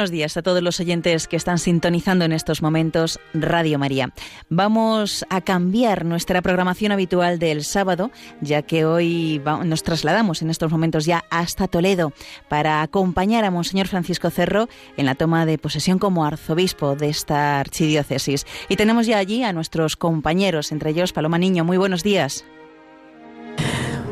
Buenos días a todos los oyentes que están sintonizando en estos momentos Radio María. Vamos a cambiar nuestra programación habitual del sábado, ya que hoy nos trasladamos en estos momentos ya hasta Toledo para acompañar a Monseñor Francisco Cerro en la toma de posesión como arzobispo de esta archidiócesis. Y tenemos ya allí a nuestros compañeros, entre ellos Paloma Niño. Muy buenos días.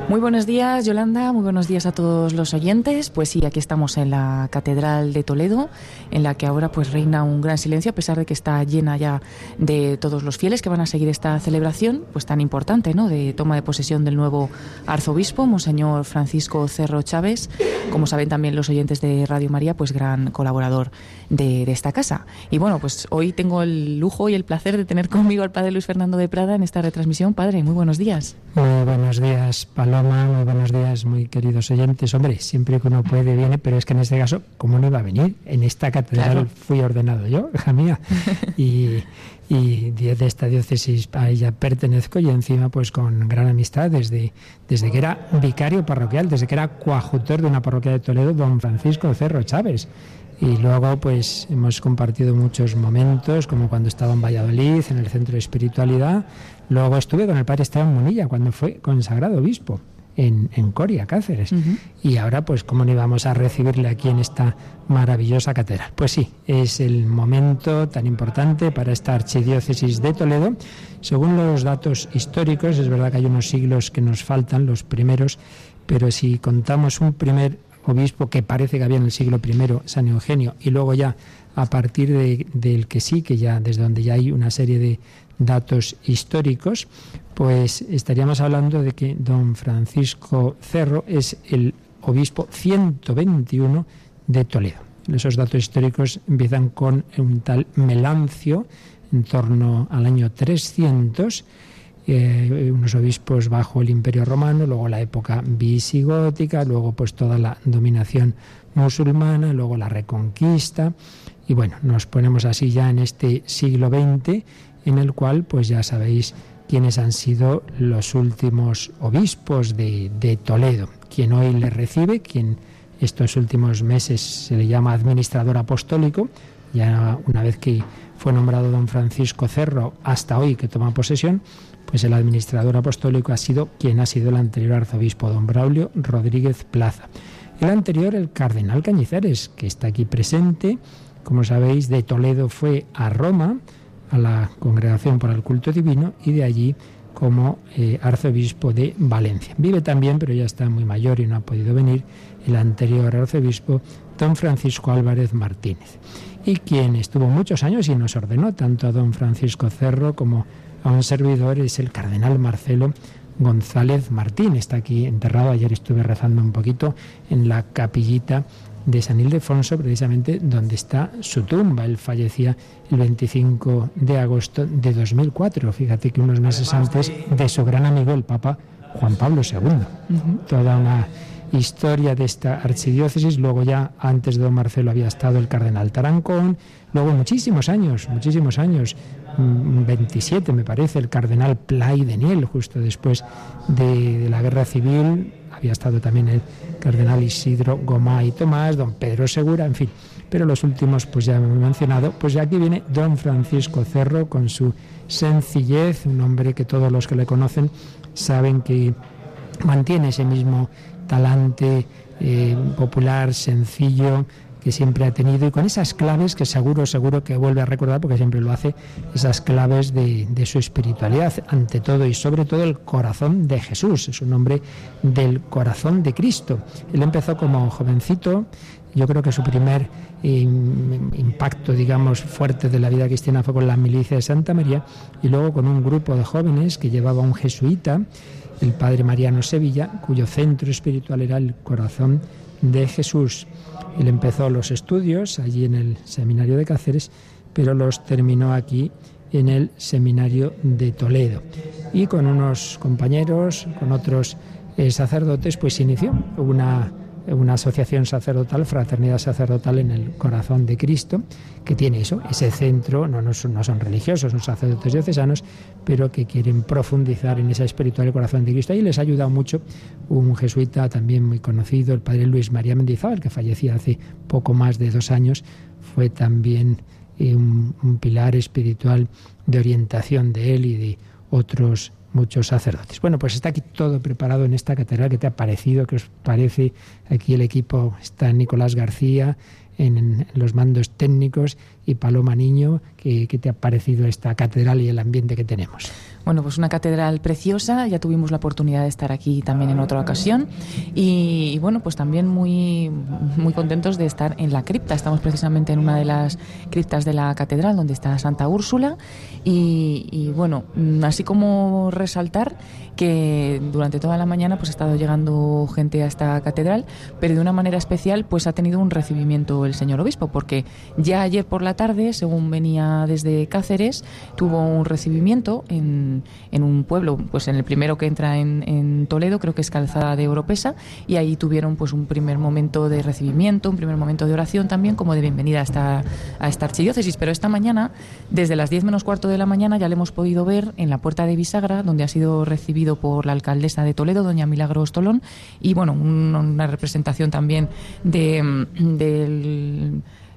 Muy buenos días, Yolanda. Muy buenos días a todos los oyentes. Pues sí, aquí estamos en la Catedral de Toledo, en la que ahora pues reina un gran silencio, a pesar de que está llena ya de todos los fieles que van a seguir esta celebración, pues tan importante, ¿no? De toma de posesión del nuevo arzobispo, Monseñor Francisco Cerro Chávez. Como saben también los oyentes de Radio María, pues gran colaborador de, esta casa. Y bueno, pues hoy tengo el lujo y el placer de tener conmigo al padre Luis Fernando de Prada en esta retransmisión. Padre, muy buenos días. Muy buenos días, Paloma muy buenos días, muy queridos oyentes. Hombre, siempre que uno puede viene, pero es que en este caso, ¿cómo no iba a venir? En esta catedral fui ordenado yo, hija mía, y, y de esta diócesis a ella pertenezco y encima pues con gran amistad desde, desde que era vicario parroquial, desde que era coajutor de una parroquia de Toledo, don Francisco Cerro Chávez. Y luego pues hemos compartido muchos momentos, como cuando estaba en Valladolid, en el Centro de Espiritualidad. Luego estuve con el padre Esteban Munilla cuando fue consagrado obispo en, en Coria, Cáceres. Y ahora pues cómo no íbamos a recibirle aquí en esta maravillosa catedral. Pues sí, es el momento tan importante para esta archidiócesis de Toledo. Según los datos históricos, es verdad que hay unos siglos que nos faltan, los primeros, pero si contamos un primer obispo que parece que había en el siglo I, San Eugenio, y luego ya a partir de, del que sí, que ya desde donde ya hay una serie de datos históricos, pues estaríamos hablando de que don Francisco Cerro es el obispo 121 de Toledo. Esos datos históricos empiezan con un tal Melancio en torno al año 300 eh, unos obispos bajo el Imperio Romano, luego la época visigótica, luego pues toda la dominación musulmana, luego la reconquista. Y bueno, nos ponemos así ya en este siglo XX en el cual pues ya sabéis quiénes han sido los últimos obispos de, de Toledo, quien hoy le recibe, quien estos últimos meses se le llama administrador apostólico, ya una vez que fue nombrado don Francisco Cerro hasta hoy que toma posesión, pues el administrador apostólico ha sido quien ha sido el anterior arzobispo, don Braulio Rodríguez Plaza. El anterior, el cardenal Cañizares, que está aquí presente, como sabéis, de Toledo fue a Roma, a la Congregación para el Culto Divino, y de allí como eh, arzobispo de Valencia. Vive también, pero ya está muy mayor y no ha podido venir, el anterior arzobispo, don Francisco Álvarez Martínez, y quien estuvo muchos años y nos ordenó tanto a don Francisco Cerro como un servidor es el cardenal Marcelo González Martín. Está aquí enterrado. Ayer estuve rezando un poquito en la capillita de San Ildefonso, precisamente donde está su tumba. Él fallecía el 25 de agosto de 2004. Fíjate que unos meses antes de su gran amigo, el Papa Juan Pablo II. Toda una historia de esta archidiócesis. Luego ya antes de don Marcelo había estado el cardenal Tarancón. Luego muchísimos años, muchísimos años, 27 mm, me parece, el cardenal Play Daniel, justo después de, la guerra civil. Había estado también el cardenal Isidro Gomá y Tomás, don Pedro Segura, en fin. Pero los últimos, pues ya me he mencionado. Pues ya aquí viene don Francisco Cerro con su sencillez, un hombre que todos los que le conocen saben que mantiene ese mismo talante eh, popular, sencillo, que siempre ha tenido y con esas claves que seguro, seguro que vuelve a recordar, porque siempre lo hace, esas claves de, de, su espiritualidad, ante todo y sobre todo el corazón de Jesús, es un hombre del corazón de Cristo. Él empezó como jovencito, yo creo que su primer impacto, digamos, fuerte de la vida cristiana fue con la milicia de Santa María y luego con un grupo de jóvenes que llevaba un jesuita el padre Mariano Sevilla, cuyo centro espiritual era el corazón de Jesús. Él empezó los estudios allí en el seminario de Cáceres, pero los terminó aquí en el seminario de Toledo. Y con unos compañeros, con otros eh, sacerdotes, pues inició una una asociación sacerdotal, fraternidad sacerdotal en el corazón de Cristo, que tiene eso, ese centro, no, no, son, no son religiosos, son sacerdotes diocesanos, pero que quieren profundizar en esa espiritual del corazón de Cristo. Ahí les ha ayudado mucho un jesuita también muy conocido, el padre Luis María Mendizábal, que fallecía hace poco más de dos años, fue también eh, un, un pilar espiritual de orientación de él y de otros muchos sacerdotes. Bueno, pues está aquí todo preparado en esta catedral. ¿Qué te ha parecido? ¿Qué os parece? Aquí el equipo está Nicolás García en, los mandos técnicos y Paloma Niño. ¿Qué, ¿Qué te ha parecido esta catedral y el ambiente que tenemos? Bueno, pues una catedral preciosa, ya tuvimos la oportunidad de estar aquí también en otra ocasión y, bueno, pues también muy, muy contentos de estar en la cripta. Estamos precisamente en una de las criptas de la catedral donde está Santa Úrsula y, bueno, así como resaltar que durante toda la mañana pues ha estado llegando gente a esta catedral, pero de una manera especial pues ha tenido un recibimiento el señor obispo, porque ya ayer por la tarde, según venía desde Cáceres, tuvo un recibimiento en en, un pueblo, pues en el primero que entra en, Toledo, creo que es Calzada de Oropesa, y ahí tuvieron pues un primer momento de recibimiento, un primer momento de oración también, como de bienvenida a esta, a esta archidiócesis. Pero esta mañana, desde las 10 menos cuarto de la mañana, ya le hemos podido ver en la puerta de Bisagra, donde ha sido recibido por la alcaldesa de Toledo, doña Milagros Tolón, y bueno, una representación también de,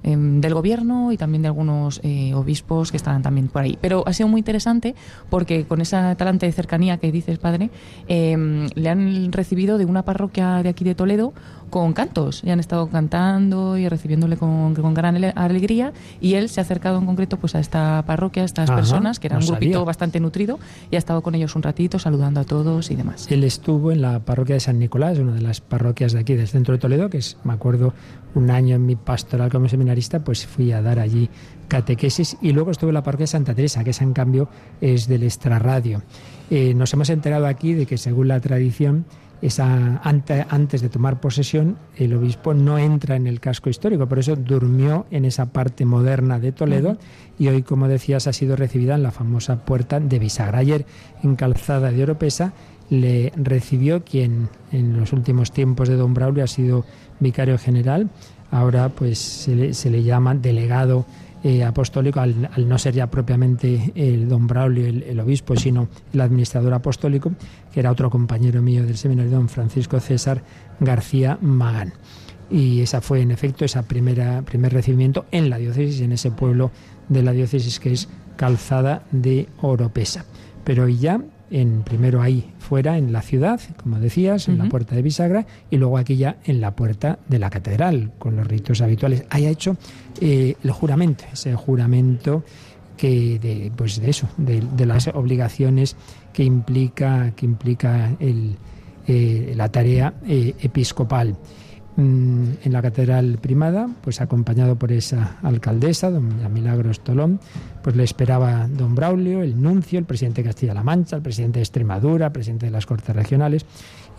Em, del gobierno y también de algunos eh, obispos que estaban también por ahí. Pero ha sido muy interesante porque con esa talante de cercanía que dices, padre, em, le han recibido de una parroquia de aquí de Toledo con cantos y han estado cantando y recibiéndole con, gran alegría y él se ha acercado en concreto pues a esta parroquia, a estas personas que era un grupito bastante nutrido y ha estado con ellos un ratito saludando a todos y demás. Él estuvo en la parroquia de San Nicolás, una de las parroquias de aquí del centro de Toledo, que es, me acuerdo, un año en mi pastoral como seminarista, pues fui a dar allí catequesis y luego estuve en la parroquia de Santa Teresa, que esa en cambio es del extrarradio. Eh, nos hemos enterado aquí de que según la tradición esa, antes de tomar posesión, el obispo no entra en el casco histórico, por eso durmió en esa parte moderna de Toledo y hoy, como decías, ha sido recibida en la famosa puerta de Bisagra. Ayer, en Calzada de Oropesa, le recibió quien en los últimos tiempos de Don Braulio ha sido vicario general, ahora pues se le, se le llama delegado eh, apostólico, al, no ser ya propiamente el don Braulio, el, obispo, sino el administrador apostólico, que era otro compañero mío del seminario, don Francisco César García Magán. Y esa fue, en efecto, ese primer recibimiento en la diócesis, en ese pueblo de la diócesis que es Calzada de Oropesa. Pero ya en primero ahí fuera en la ciudad, como decías, en la puerta de bisagra, y luego aquí ya en la puerta de la catedral, con los ritos habituales. Haya hecho eh, el juramento, ese juramento que de, pues de eso, de, las obligaciones que implica, que implica el, eh, la tarea eh, episcopal. Mm, en la catedral primada, pues acompañado por esa alcaldesa, doña Milagros Tolón, pues le esperaba don Braulio, el nuncio, el presidente de Castilla-La Mancha, el presidente de Extremadura, el presidente de las Cortes Regionales,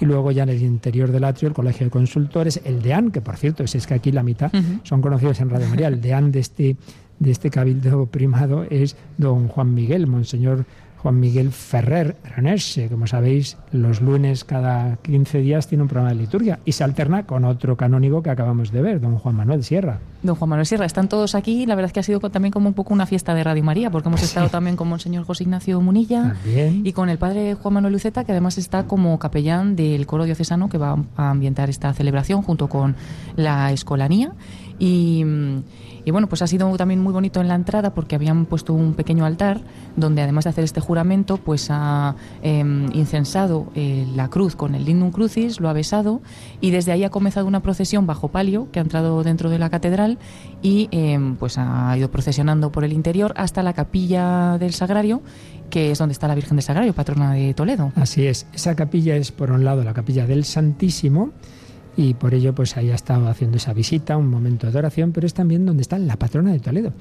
y luego ya en el interior del atrio el Colegio de Consultores, el deán, que por cierto, es, que aquí la mitad son conocidos en Radio María, el deán de este, de este cabildo primado es don Juan Miguel, Monseñor Juan Miguel Ferrer Granerse. Como sabéis, los lunes cada 15 días tiene un programa de liturgia y se alterna con otro canónigo que acabamos de ver, don Juan Manuel Sierra. Don Juan Manuel Sierra, están todos aquí. La verdad es que ha sido también como un poco una fiesta de Radio María, porque hemos estado también con Monseñor José Ignacio Munilla y con el padre Juan Manuel Luceta, que además está como capellán del coro diocesano que va a ambientar esta celebración junto con la escolanía. Y, bueno, pues ha sido también muy bonito en la entrada porque habían puesto un pequeño altar donde además de hacer este juramento, pues ha em, incensado eh, la cruz con el lindum crucis, lo ha besado y desde ahí ha comenzado una procesión bajo palio que ha entrado dentro de la catedral y em, pues ha ido procesionando por el interior hasta la capilla del Sagrario que es donde está la Virgen del Sagrario, patrona de Toledo. Así es, esa capilla es por un lado la capilla del Santísimo, y por ello pues ahí ha estado haciendo esa visita, un momento de oración, pero es también donde está la patrona de Toledo.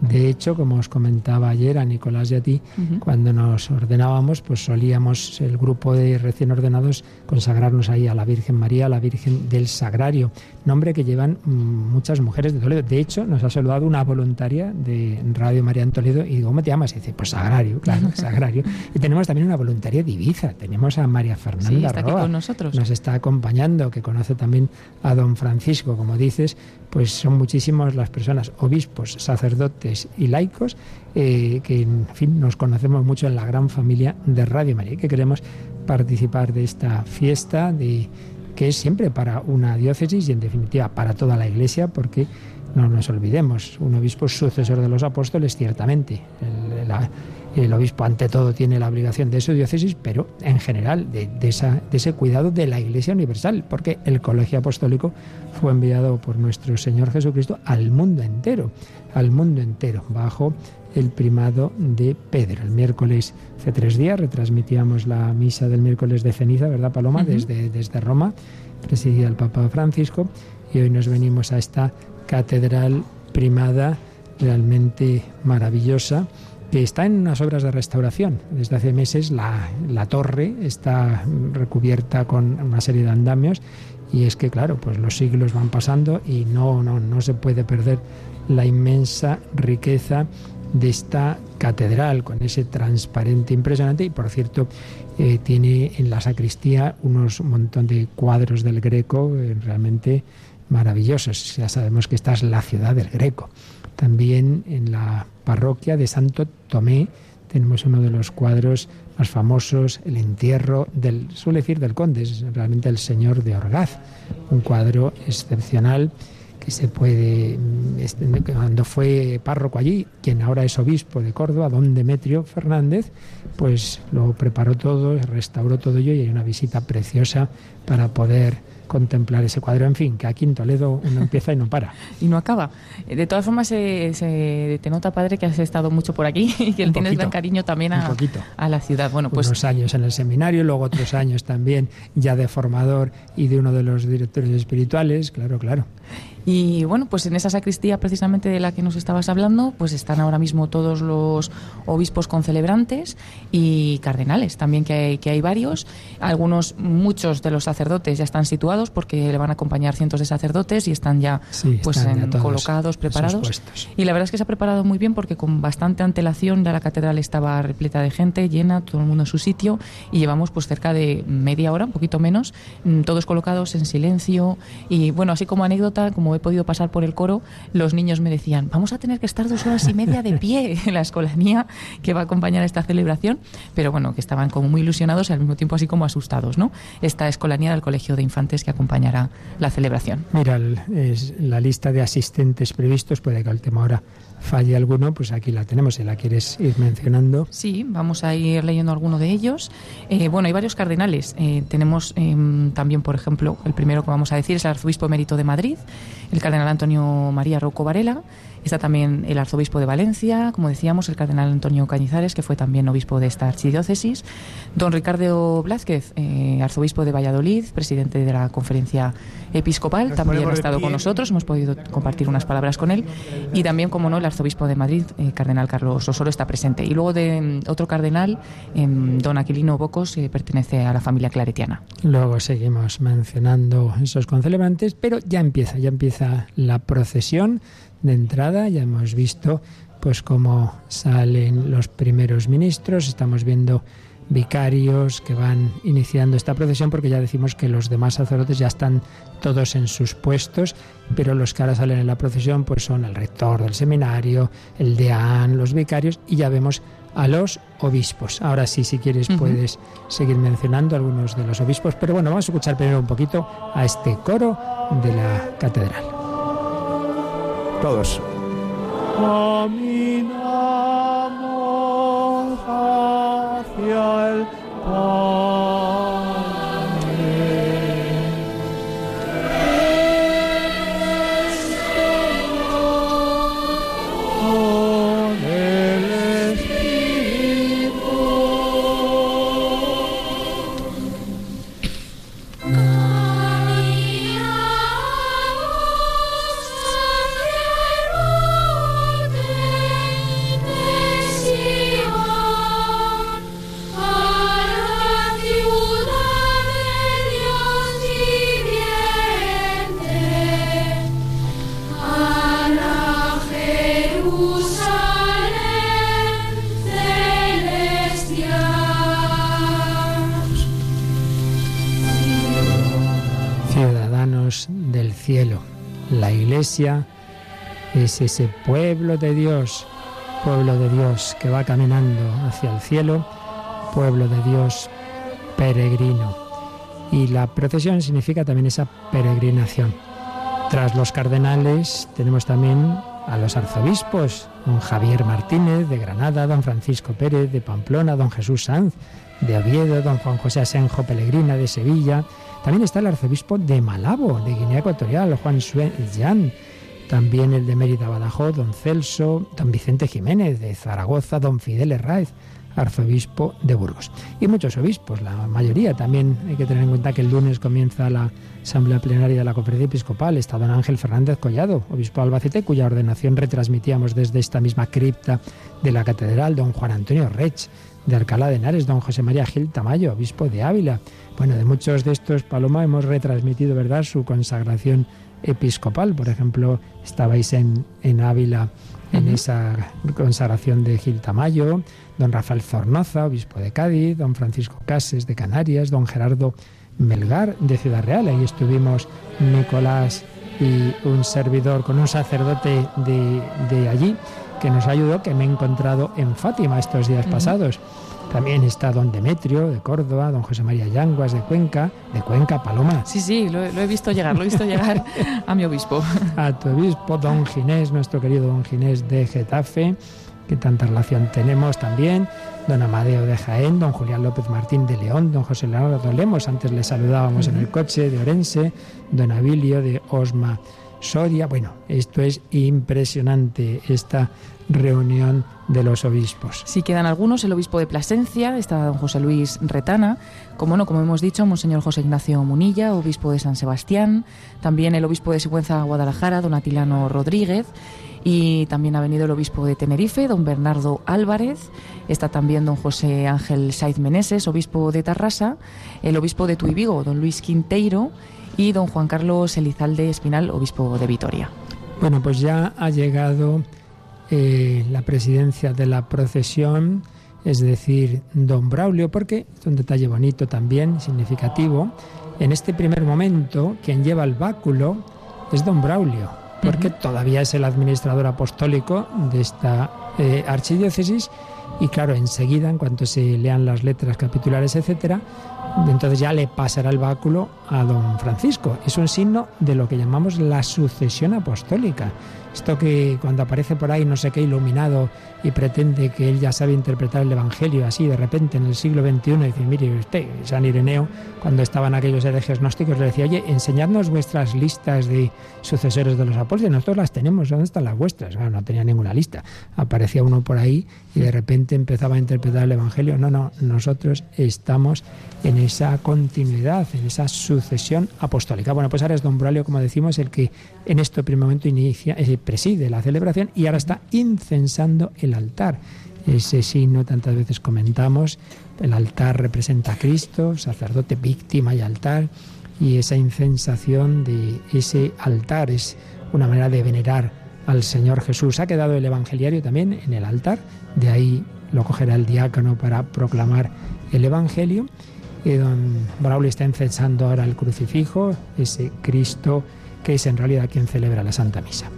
De hecho, como os comentaba ayer a Nicolás y a ti, cuando nos ordenábamos, pues solíamos el grupo de recién ordenados consagrarnos ahí a la Virgen María, a la Virgen del Sagrario. nombre que llevan mm, muchas mujeres de Toledo. De hecho, nos ha saludado una voluntaria de Radio María en Toledo y digo, ¿cómo te llamas? Y dice, pues Sagrario, claro, Sagrario. Y tenemos también una voluntaria de Ibiza. Tenemos a María Fernanda sí, con nosotros. Nos está acompañando, que conoce también a don Francisco, como dices, pues son muchísimas las personas, obispos, sacerdotes y laicos, eh, que en fin nos conocemos mucho en la gran familia de Radio María y que queremos participar de esta fiesta de que es siempre para una diócesis y en definitiva para toda la Iglesia, porque no nos olvidemos, un obispo es sucesor de los apóstoles, ciertamente. El, obispo ante todo tiene la obligación de su diócesis, pero en general de, esa, de ese cuidado de la Iglesia universal, porque el colegio apostólico fue enviado por nuestro Señor Jesucristo al mundo entero, al mundo entero, bajo el primado de Pedro. El miércoles, hace tres días, retransmitíamos la misa del miércoles de ceniza, ¿verdad, Paloma? desde, desde Roma, presidía el Papa Francisco, y hoy nos venimos a esta catedral primada realmente maravillosa que está en unas obras de restauración. Desde hace meses la, la, torre está recubierta con una serie de andamios y es que, claro, pues los siglos van pasando y no, no, no se puede perder la inmensa riqueza de esta catedral con ese transparente impresionante y por cierto eh, tiene en la sacristía unos montón de cuadros del Greco eh, realmente maravillosos. Ya sabemos que esta es la ciudad del Greco. También en la parroquia de Santo Tomé tenemos uno de los cuadros más famosos, el entierro del, suele decir del conde, es realmente el señor de Orgaz, un cuadro excepcional se puede, este, cuando fue párroco allí, quien ahora es obispo de Córdoba, don Demetrio Fernández, pues lo preparó todo, restauró todo ello y hay una visita preciosa para poder contemplar ese cuadro. En fin, que aquí en Toledo uno empieza y no para. y no acaba. De todas formas, se, te nota, padre, que has estado mucho por aquí y que tienes gran cariño también a, a, la ciudad. Bueno, pues... Unos años en el seminario, luego otros años también ya de formador y de uno de los directores espirituales, claro, claro. Y bueno, pues en esa sacristía precisamente de la que nos estabas hablando, pues están ahora mismo todos los obispos concelebrantes y cardenales, también que hay, que hay varios. Algunos, muchos de los sacerdotes ya están situados porque le van a acompañar cientos de sacerdotes y están ya pues colocados, preparados. Y la verdad es que se ha preparado muy bien porque con bastante antelación ya la catedral estaba repleta de gente, llena, todo el mundo en su sitio y llevamos pues cerca de media hora, un poquito menos, mm, todos colocados en silencio y bueno, así como anécdota, como he podido pasar por el coro, los niños me decían, vamos a tener que estar dos horas y media de pie en la escolanía que va a acompañar esta celebración, pero bueno, que estaban como muy ilusionados y al mismo tiempo así como asustados, ¿no? Esta escolanía del Colegio de Infantes que acompañará la celebración. Mira, es la lista de asistentes previstos, puede que tema ahora falle alguno, pues aquí la tenemos, si la quieres ir mencionando. Sí, vamos a ir leyendo alguno de ellos. Eh, bueno, hay varios cardenales. Eh, tenemos em, también, por ejemplo, el primero que vamos a decir es el arzobispo emérito de Madrid, el cardenal Antonio María Rocco Varela. Está también el arzobispo de Valencia, como decíamos, el cardenal Antonio Cañizares, que fue también obispo de esta archidiócesis. Don Ricardo Blázquez, eh, arzobispo de Valladolid, presidente de la conferencia episcopal, también ha estado con nosotros, hemos podido compartir unas palabras con él. Y también, como no, el arzobispo de Madrid, eh, cardenal Carlos Osoro, está presente. Y luego de mm, otro cardenal, em, don Aquilino Bocos, eh, pertenece a la familia claretiana. Luego seguimos mencionando esos concelebrantes, pero ya empieza, ya empieza la procesión de entrada, ya hemos visto pues cómo salen los primeros ministros, estamos viendo vicarios que van iniciando esta procesión porque ya decimos que los demás sacerdotes ya están todos en sus puestos, pero los que ahora salen en la procesión pues son el rector del seminario, el deán, los vicarios y ya vemos a los obispos. Ahora sí, si quieres puedes seguir mencionando algunos de los obispos, pero bueno, vamos a escuchar primero un poquito a este coro de la catedral. Todos. hacia el la iglesia es ese pueblo de Dios, pueblo de Dios que va caminando hacia el cielo, pueblo de Dios peregrino. Y la procesión significa también esa peregrinación. Tras los cardenales tenemos también a los arzobispos, don Javier Martínez de Granada, don Francisco Pérez de Pamplona, don Jesús Sanz de Oviedo, don Juan José Asenjo Pellegrina de Sevilla. También está el arzobispo de Malabo, de Guinea Ecuatorial, Juan Suellán. También el de Mérida Badajoz, don Celso, don Vicente Jiménez de Zaragoza, don Fidel Herráez, arzobispo de Burgos. Y muchos obispos, la mayoría. También hay que tener en cuenta que el lunes comienza la Asamblea Plenaria de la Conferencia Episcopal. Está don Ángel Fernández Collado, obispo de Albacete, cuya ordenación retransmitíamos desde esta misma cripta de la Catedral. Don Juan Antonio Rech, de Alcalá de Henares, don José María Gil Tamayo, obispo de Ávila. Bueno, de muchos de estos, Paloma, hemos retransmitido, ¿verdad?, su consagración episcopal. Por ejemplo, estabais en, en Ávila en esa consagración de Gil Tamayo, don Rafael Zornoza, obispo de Cádiz, don Francisco Cases de Canarias, don Gerardo Melgar de Ciudad Real. Ahí estuvimos Nicolás y un servidor con un sacerdote de, de allí que nos ayudó, que me he encontrado en Fátima estos días pasados. También está don Demetrio de Córdoba, don José María Yanguas de Cuenca, de Cuenca, Paloma. Sí, sí, lo, he visto llegar, lo he visto llegar a mi obispo. A tu obispo, don Ginés, nuestro querido don Ginés de Getafe, que tanta relación tenemos también, don Amadeo de Jaén, don Julián López Martín de León, don José Leonardo Lemos, antes le saludábamos en el coche de Orense, don Abilio de Osma Soria. Bueno, esto es impresionante, esta reunión de los obispos. Sí, quedan algunos, el obispo de Plasencia, está don José Luis Retana, como no, como hemos dicho, Monseñor José Ignacio Munilla, obispo de San Sebastián, también el obispo de Sigüenza Guadalajara, don Atilano Rodríguez, y también ha venido el obispo de Tenerife, don Bernardo Álvarez, está también don José Ángel Saiz Meneses, obispo de Tarrasa, el obispo de Tuibigo, don Luis Quinteiro, y don Juan Carlos Elizalde Espinal, obispo de Vitoria. Bueno, pues ya ha llegado eh, la presidencia de la procesión, es decir, don Braulio, porque es un detalle bonito también, significativo. En este primer momento, quien lleva el báculo es don Braulio, porque todavía es el administrador apostólico de esta eh, archidiócesis y claro, enseguida, en cuanto se lean las letras capitulares, etcétera, entonces ya le pasará el báculo a don Francisco. Es un signo de lo que llamamos la sucesión apostólica. Esto que cuando aparece por ahí no sé qué iluminado y pretende que él ya sabe interpretar el Evangelio así de repente en el siglo XXI, dice, mire usted, San Ireneo, cuando estaban aquellos herejes gnósticos, le decía, oye, enseñadnos vuestras listas de sucesores de los apóstoles, nosotros las tenemos, ¿dónde están las vuestras? no tenía ninguna lista. Aparecía uno por ahí y de repente empezaba a interpretar el Evangelio. No, no, nosotros estamos en esa continuidad, en esa sucesión apostólica. Bueno, pues ahora es don Bralio, como decimos, el que en este primer momento inicia, eh, preside la celebración y ahora está incensando el altar. Ese signo tantas veces comentamos, el altar representa a Cristo, sacerdote, víctima y altar, y esa incensación de ese altar es una manera de venerar al Señor Jesús. Ha quedado el evangeliario también en el altar, de ahí lo cogerá el diácono para proclamar el Evangelio. Y don Braulio está incensando ahora el crucifijo, ese Cristo que es en realidad quien celebra la Santa Misa.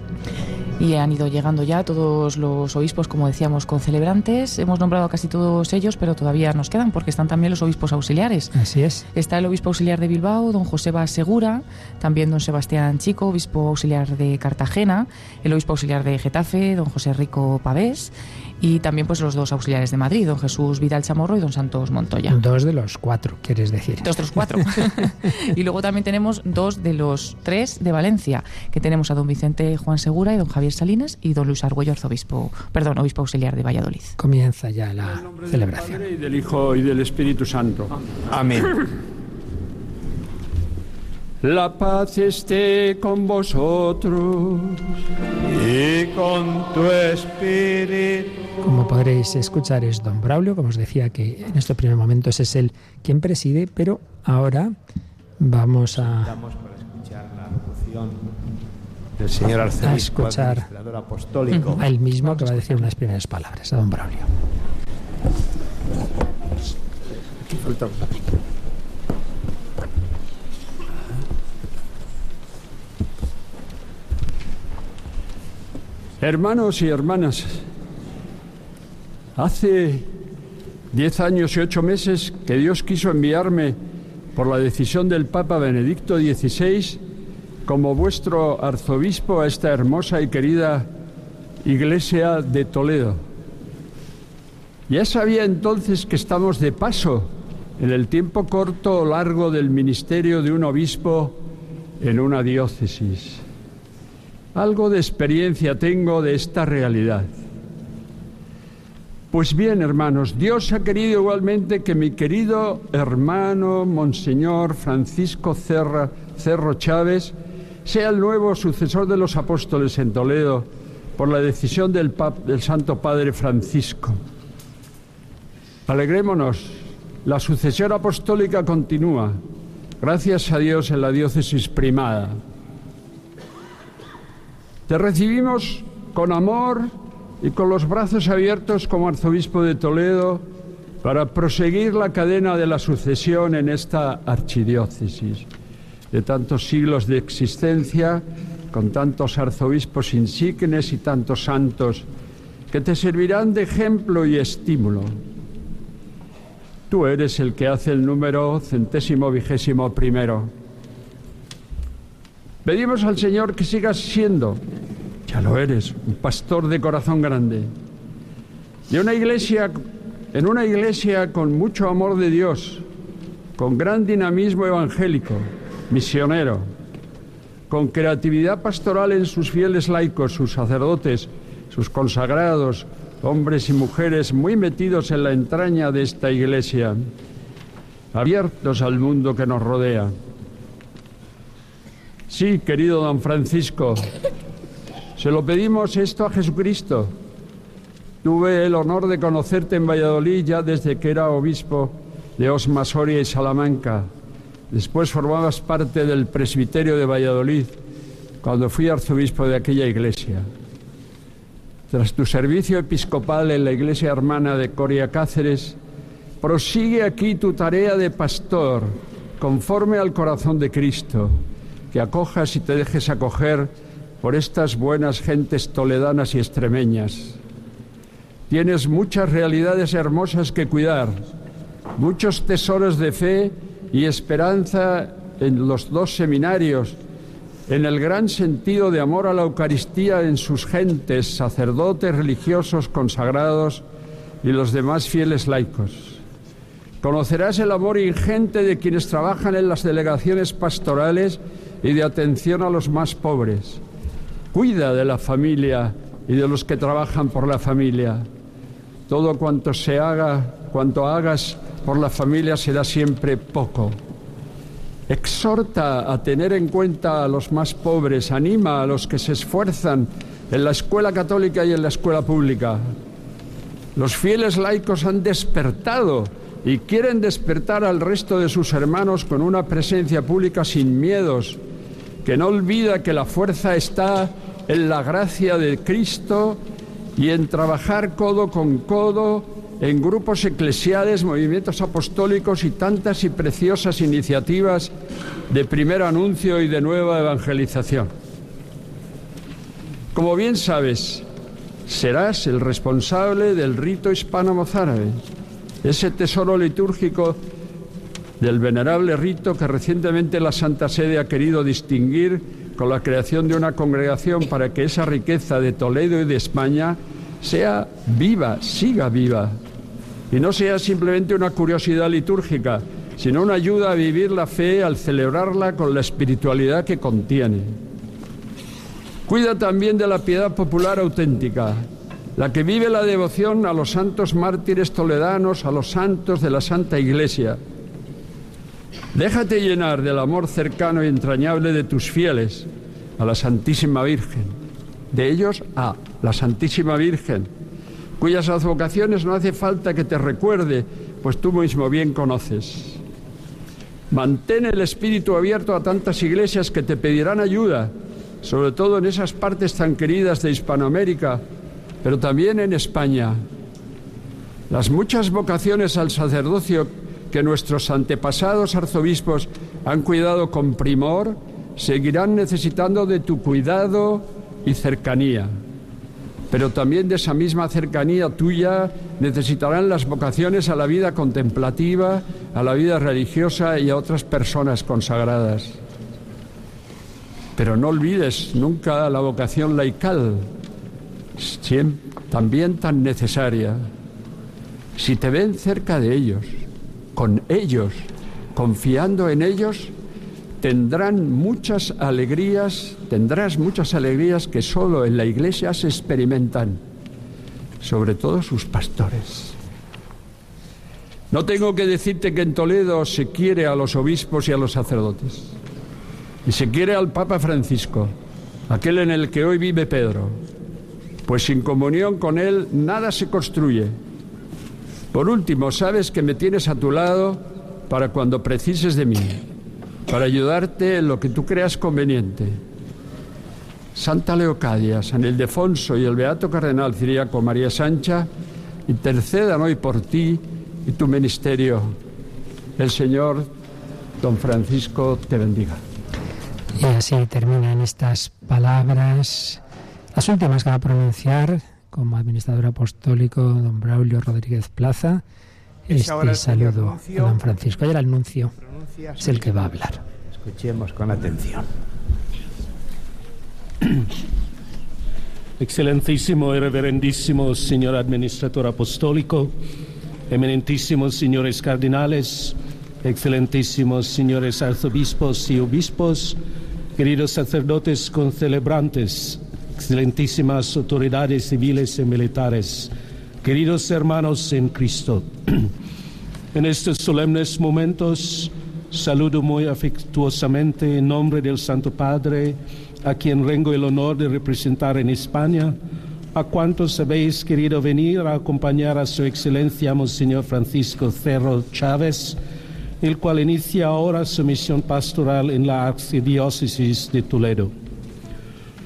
Y han ido llegando ya todos los obispos, como decíamos, con celebrantes. Hemos nombrado a casi todos ellos, pero todavía nos quedan porque están también los obispos auxiliares. Así es. Está el obispo auxiliar de Bilbao, don Joseba Segura, también don Sebastián Chico, obispo auxiliar de Cartagena, el obispo auxiliar de Getafe, don José Rico Pavés y también pues los dos auxiliares de Madrid, don Jesús Vidal Chamorro y don Santos Montoya. Dos de los cuatro, quieres decir. Dos de los cuatro. y luego también tenemos dos de los tres de Valencia, que tenemos a don Vicente Juan Segura y don Javier Salinas y don Luis Argüello, arzobispo, perdón, obispo auxiliar de Valladolid. Comienza ya la celebración. Del Padre y del Hijo y del Espíritu Santo. Amén. La paz esté con vosotros y con tu espíritu. Como podréis escuchar es don Braulio, como os decía que en estos primeros momentos es él quien preside, pero ahora vamos a... Para escuchar la locución del señor a arzobispo escuchar administrador apostólico. a él mismo que va a decir unas primeras palabras, a don Braulio. Aquí falta Hermanos y hermanas, hace diez años y ocho meses que Dios quiso enviarme por la decisión del Papa Benedicto XVI como vuestro arzobispo a esta hermosa y querida iglesia de Toledo. Ya sabía entonces que estamos de paso en el tiempo corto o largo del ministerio de un obispo en una diócesis. Algo de experiencia tengo de esta realidad. Pues bien, hermanos, Dios ha querido igualmente que mi querido hermano Monseñor Francisco Cerro Chávez sea el nuevo sucesor de los apóstoles en Toledo por la decisión del, del Santo Padre Francisco. Alegrémonos, la sucesión apostólica continúa, gracias a Dios en la diócesis primada. Te recibimos con amor y con los brazos abiertos como arzobispo de Toledo para proseguir la cadena de la sucesión en esta archidiócesis de tantos siglos de existencia, con tantos arzobispos insignes y tantos santos que te servirán de ejemplo y estímulo. Tú eres el que hace el número centésimo vigésimo primero. Pedimos al Señor que sigas siendo ya lo eres, un pastor de corazón grande. De una iglesia, en una iglesia con mucho amor de Dios, con gran dinamismo evangélico, misionero, con creatividad pastoral en sus fieles laicos, sus sacerdotes, sus consagrados, hombres y mujeres muy metidos en la entraña de esta iglesia, abiertos al mundo que nos rodea. Sí, querido don Francisco, se lo pedimos esto a Jesucristo. Tuve el honor de conocerte en Valladolid ya desde que era obispo de Osma Soria y Salamanca. Después formabas parte del presbiterio de Valladolid cuando fui arzobispo de aquella iglesia. Tras tu servicio episcopal en la iglesia hermana de Coria Cáceres, prosigue aquí tu tarea de pastor conforme al corazón de Cristo, que acojas y te dejes acoger por estas buenas gentes toledanas y extremeñas. Tienes muchas realidades hermosas que cuidar, muchos tesoros de fe y esperanza en los dos seminarios, en el gran sentido de amor a la Eucaristía en sus gentes, sacerdotes, religiosos, consagrados y los demás fieles laicos. Conocerás el amor ingente de quienes trabajan en las delegaciones pastorales y de atención a los más pobres Cuida de la familia y de los que trabajan por la familia. Todo cuanto se haga, cuanto hagas por la familia será siempre poco. Exhorta a tener en cuenta a los más pobres, anima a los que se esfuerzan en la escuela católica y en la escuela pública. Los fieles laicos han despertado y quieren despertar al resto de sus hermanos con una presencia pública sin miedos, que no olvida que la fuerza está en la gracia de Cristo y en trabajar codo con codo en grupos eclesiales, movimientos apostólicos y tantas y preciosas iniciativas de primer anuncio y de nueva evangelización. Como bien sabes, serás el responsable del rito hispano-mozárabe, ese tesoro litúrgico del venerable rito que recientemente la Santa Sede ha querido distinguir con la creación de una congregación para que esa riqueza de Toledo y de España sea viva, siga viva, y no sea simplemente una curiosidad litúrgica, sino una ayuda a vivir la fe al celebrarla con la espiritualidad que contiene. Cuida también de la piedad popular auténtica, la que vive la devoción a los santos mártires toledanos, a los santos de la Santa Iglesia, Déjate llenar del amor cercano y entrañable de tus fieles a la Santísima Virgen, de ellos a la Santísima Virgen, cuyas advocaciones no hace falta que te recuerde, pues tú mismo bien conoces. Mantén el espíritu abierto a tantas iglesias que te pedirán ayuda, sobre todo en esas partes tan queridas de Hispanoamérica, pero también en España. Las muchas vocaciones al sacerdocio que nuestros antepasados arzobispos han cuidado con primor, seguirán necesitando de tu cuidado y cercanía. pero también de esa misma cercanía tuya necesitarán las vocaciones a la vida contemplativa, a la vida religiosa y a otras personas consagradas. Pero no olvides nunca la vocación laical, también tan necesaria. Si te ven cerca de ellos, con ellos, confiando en ellos, tendrán muchas alegrías, tendrás muchas alegrías que solo en la iglesia se experimentan, sobre todo sus pastores. No tengo que decirte que en Toledo se quiere a los obispos y a los sacerdotes, y se quiere al Papa Francisco, aquel en el que hoy vive Pedro, pues sin comunión con él nada se construye. Por último, sabes que me tienes a tu lado para cuando precises de mí para ayudarte en lo que tú creas conveniente. Santa Leocadia, San Ildefonso y el Beato Cardenal Ciriaco María Sancha intercedan hoy por ti y tu ministerio. El Señor, don Francisco, te bendiga. Y así terminan estas palabras, las últimas que va a pronunciar como administrador apostólico don Braulio Rodríguez Plaza. Este saludo a don Francisco. Ayer el anuncio es el que va a hablar. Escuchemos con atención. Excelentísimo y reverendísimo señor administrador apostólico, eminentísimos señores cardinales, excelentísimos señores arzobispos y obispos, queridos sacerdotes concelebrantes, excelentísimas autoridades civiles y militares, queridos hermanos en Cristo. En estos solemnes momentos saludo muy afectuosamente en nombre del Santo Padre, a quien tengo el honor de representar en España, a cuantos habéis querido venir a acompañar a Su Excelencia Monseñor Francisco Cerro Chávez, el cual inicia ahora su misión pastoral en la Archidiócesis de Toledo.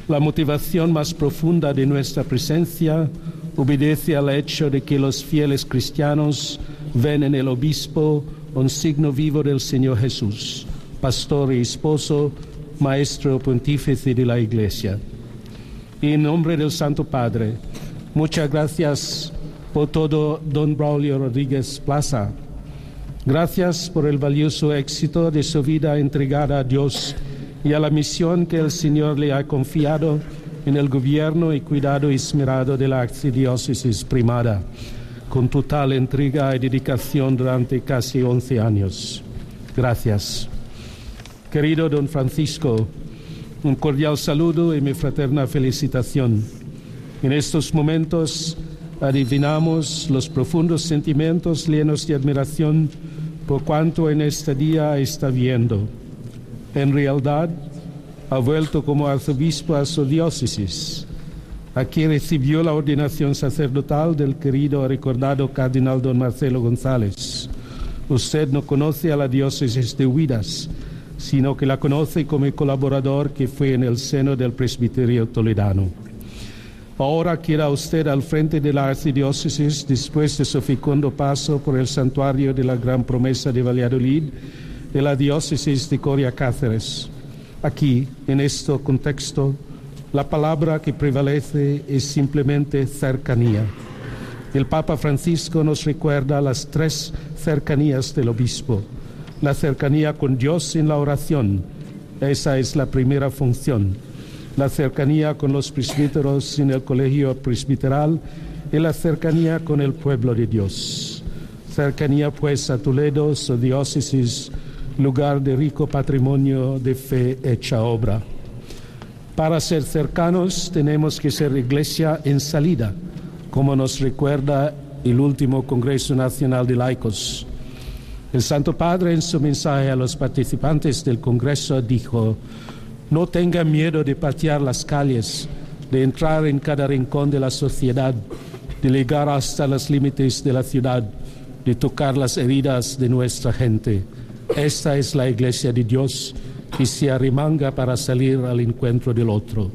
La motivación más profunda de nuestra presencia obedece al hecho de que los fieles cristianos ven en el obispo un signo vivo del Señor Jesús, pastor y esposo, maestro pontífice de la Iglesia. En nombre del Santo Padre, muchas gracias por todo, don Braulio Rodríguez Plaza. Gracias por el valioso éxito de su vida entregada a Dios y a la misión que el Señor le ha confiado en el gobierno y cuidado esmerado de la archidiócesis primada con total entrega y dedicación durante casi 11 años. Gracias. Querido don Francisco, un cordial saludo y mi fraterna felicitación. En estos momentos adivinamos los profundos sentimientos llenos de admiración por cuanto en este día está viendo. En realidad, ha vuelto como arzobispo a su diócesis Aquí recibió la ordenación sacerdotal del querido recordado cardenal don Marcelo González. Usted no conoce a la diócesis de Huidas, sino que la conoce como colaborador que fue en el seno del presbiterio toledano. Ahora queda usted al frente de la archidiócesis después de su fecundo paso por el santuario de la Gran Promesa de Valladolid de la diócesis de Coria Cáceres. Aquí, en este contexto, la palabra que prevalece es simplemente cercanía. El Papa Francisco nos recuerda las tres cercanías del obispo. La cercanía con Dios en la oración, esa es la primera función. La cercanía con los presbíteros en el colegio presbiteral y la cercanía con el pueblo de Dios. Cercanía pues a Toledo, su diócesis, lugar de rico patrimonio de fe hecha obra. Para ser cercanos tenemos que ser iglesia en salida, como nos recuerda el último Congreso Nacional de Laicos. El Santo Padre en su mensaje a los participantes del Congreso dijo, no tengan miedo de patear las calles, de entrar en cada rincón de la sociedad, de llegar hasta los límites de la ciudad, de tocar las heridas de nuestra gente. Esta es la iglesia de Dios y se arrimanga para salir al encuentro del otro.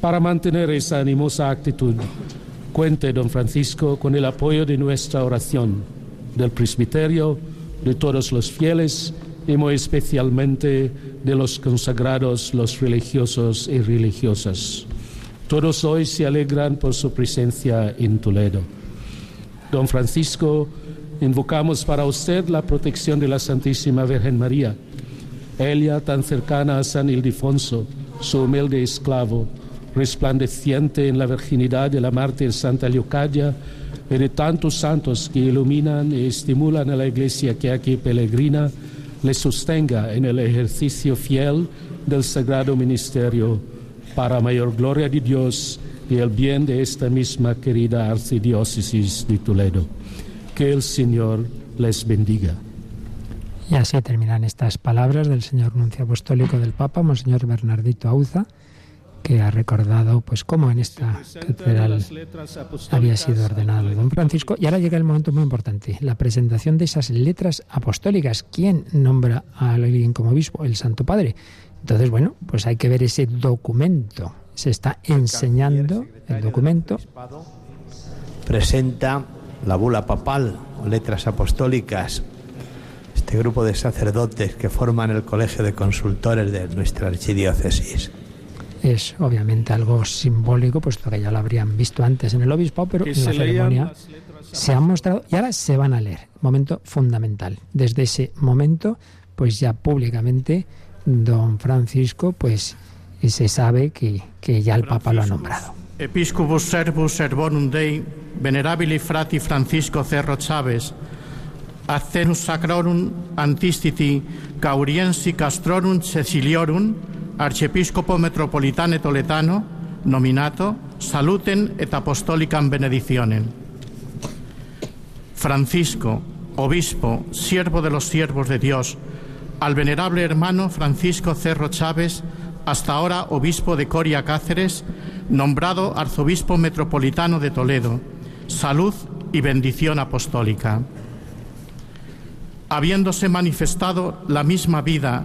Para mantener esa animosa actitud, cuente, don Francisco, con el apoyo de nuestra oración, del presbiterio, de todos los fieles y muy especialmente de los consagrados, los religiosos y religiosas. Todos hoy se alegran por su presencia en Toledo. Don Francisco, invocamos para usted la protección de la Santísima Virgen María, ella tan cercana a San Ildefonso, su humilde esclavo, resplandeciente en la virginidad de la mártir Santa Leocadia y de tantos santos que iluminan y estimulan a la iglesia que aquí peregrina, le sostenga en el ejercicio fiel del sagrado ministerio para mayor gloria de Dios y el bien de esta misma querida arcidiócesis de Toledo. Que el Señor les bendiga. Y así terminan estas palabras del señor nuncio apostólico del Papa, Monseñor Bernardito Auza, que ha recordado pues cómo en esta catedral había sido ordenado don Francisco. Y ahora llega el momento muy importante, la presentación de esas letras apostólicas. ¿Quién nombra a alguien como obispo? El Santo Padre. Entonces, bueno, pues hay que ver ese documento. Se está enseñando el documento. Presenta la bula papal, letras apostólicas, este grupo de sacerdotes que forman el colegio de consultores de nuestra archidiócesis es obviamente algo simbólico, puesto que ya lo habrían visto antes en el obispo, pero en la ceremonia se han mostrado y ahora se van a leer. Momento fundamental. Desde ese momento, pues ya públicamente, don Francisco, pues se sabe que, que ya el Papa lo ha nombrado. Episcopus Servus et Bonum Dei, venerabili frati Francisco Cerro Chávez, Acenus Sacrorum Antistiti Cauriensi Castrorum Ceciliorum, archiepiscopo Metropolitane Toletano, nominato, saluten et apostolicam benedicionem. Francisco, obispo, siervo de los siervos de Dios, al venerable hermano Francisco Cerro Chávez, hasta ahora obispo de Coria Cáceres, nombrado arzobispo metropolitano de Toledo, salud y bendición apostólica. Habiéndose manifestado la misma vida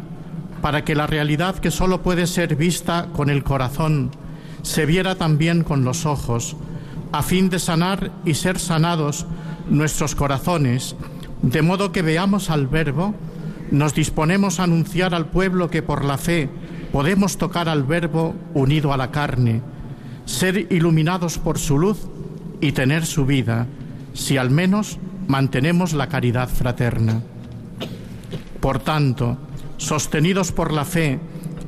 para que la realidad que solo puede ser vista con el corazón se viera también con los ojos, a fin de sanar y ser sanados nuestros corazones, de modo que veamos al Verbo, nos disponemos a anunciar al pueblo que por la fe podemos tocar al Verbo unido a la carne, ser iluminados por su luz y tener su vida, si al menos mantenemos la caridad fraterna. Por tanto, sostenidos por la fe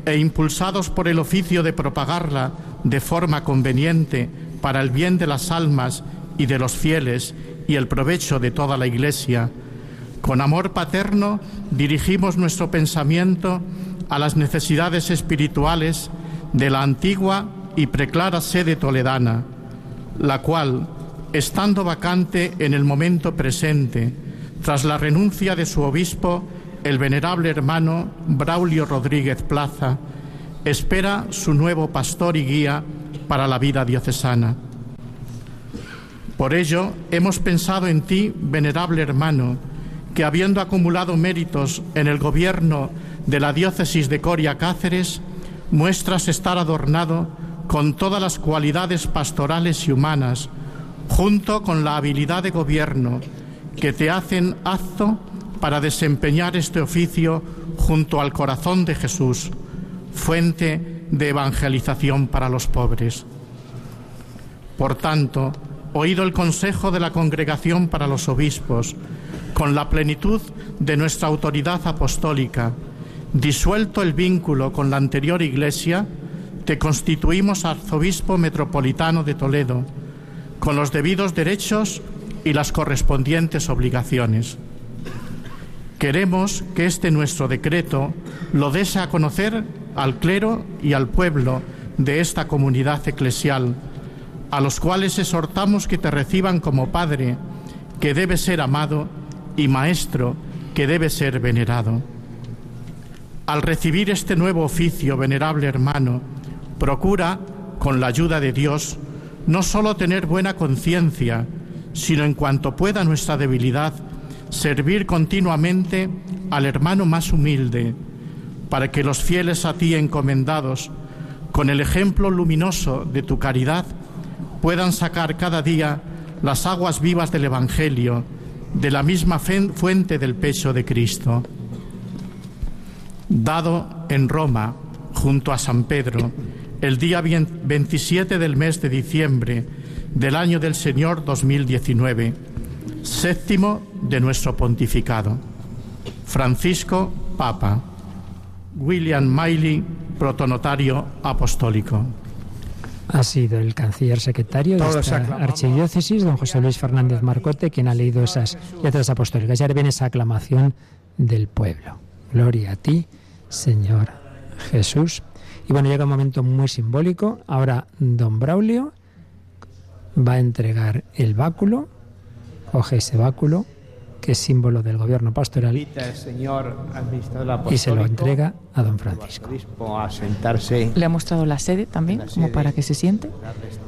e impulsados por el oficio de propagarla de forma conveniente para el bien de las almas y de los fieles y el provecho de toda la Iglesia, con amor paterno dirigimos nuestro pensamiento a las necesidades espirituales de la antigua y preclara sede toledana, la cual, estando vacante en el momento presente, tras la renuncia de su obispo, el venerable hermano Braulio Rodríguez Plaza espera su nuevo pastor y guía para la vida diocesana. Por ello, hemos pensado en ti, venerable hermano, que habiendo acumulado méritos en el gobierno de la diócesis de Coria Cáceres, muestras estar adornado con todas las cualidades pastorales y humanas, junto con la habilidad de gobierno que te hacen apto para desempeñar este oficio junto al corazón de Jesús, fuente de evangelización para los pobres. Por tanto, oído el consejo de la Congregación para los Obispos, con la plenitud de nuestra autoridad apostólica, disuelto el vínculo con la anterior Iglesia, te constituimos arzobispo metropolitano de Toledo, con los debidos derechos y las correspondientes obligaciones. Queremos que este nuestro decreto lo dese a conocer al clero y al pueblo de esta comunidad eclesial, a los cuales exhortamos que te reciban como Padre, que debe ser amado, y Maestro, que debe ser venerado. Al recibir este nuevo oficio, venerable hermano, procura, con la ayuda de Dios, no solo tener buena conciencia, sino en cuanto pueda nuestra debilidad, servir continuamente al hermano más humilde, para que los fieles a ti encomendados, con el ejemplo luminoso de tu caridad, puedan sacar cada día las aguas vivas del Evangelio, de la misma fuente del pecho de Cristo. Dado en Roma, junto a San Pedro, el día 27 del mes de diciembre del año del Señor 2019, séptimo de nuestro pontificado. Francisco, Papa. William Miley, protonotario apostólico. Ha sido el canciller secretario de esta archidiócesis, don José Luis Fernández Marcote, quien ha leído esas letras apostólicas. Y ahora viene esa aclamación del pueblo. Gloria a ti, Señor Jesús. Y bueno, llega un momento muy simbólico. Ahora don Braulio va a entregar el báculo, coge ese báculo, que es símbolo del gobierno pastoral, y se lo entrega a don Francisco. Le ha mostrado la sede también, como para que se siente,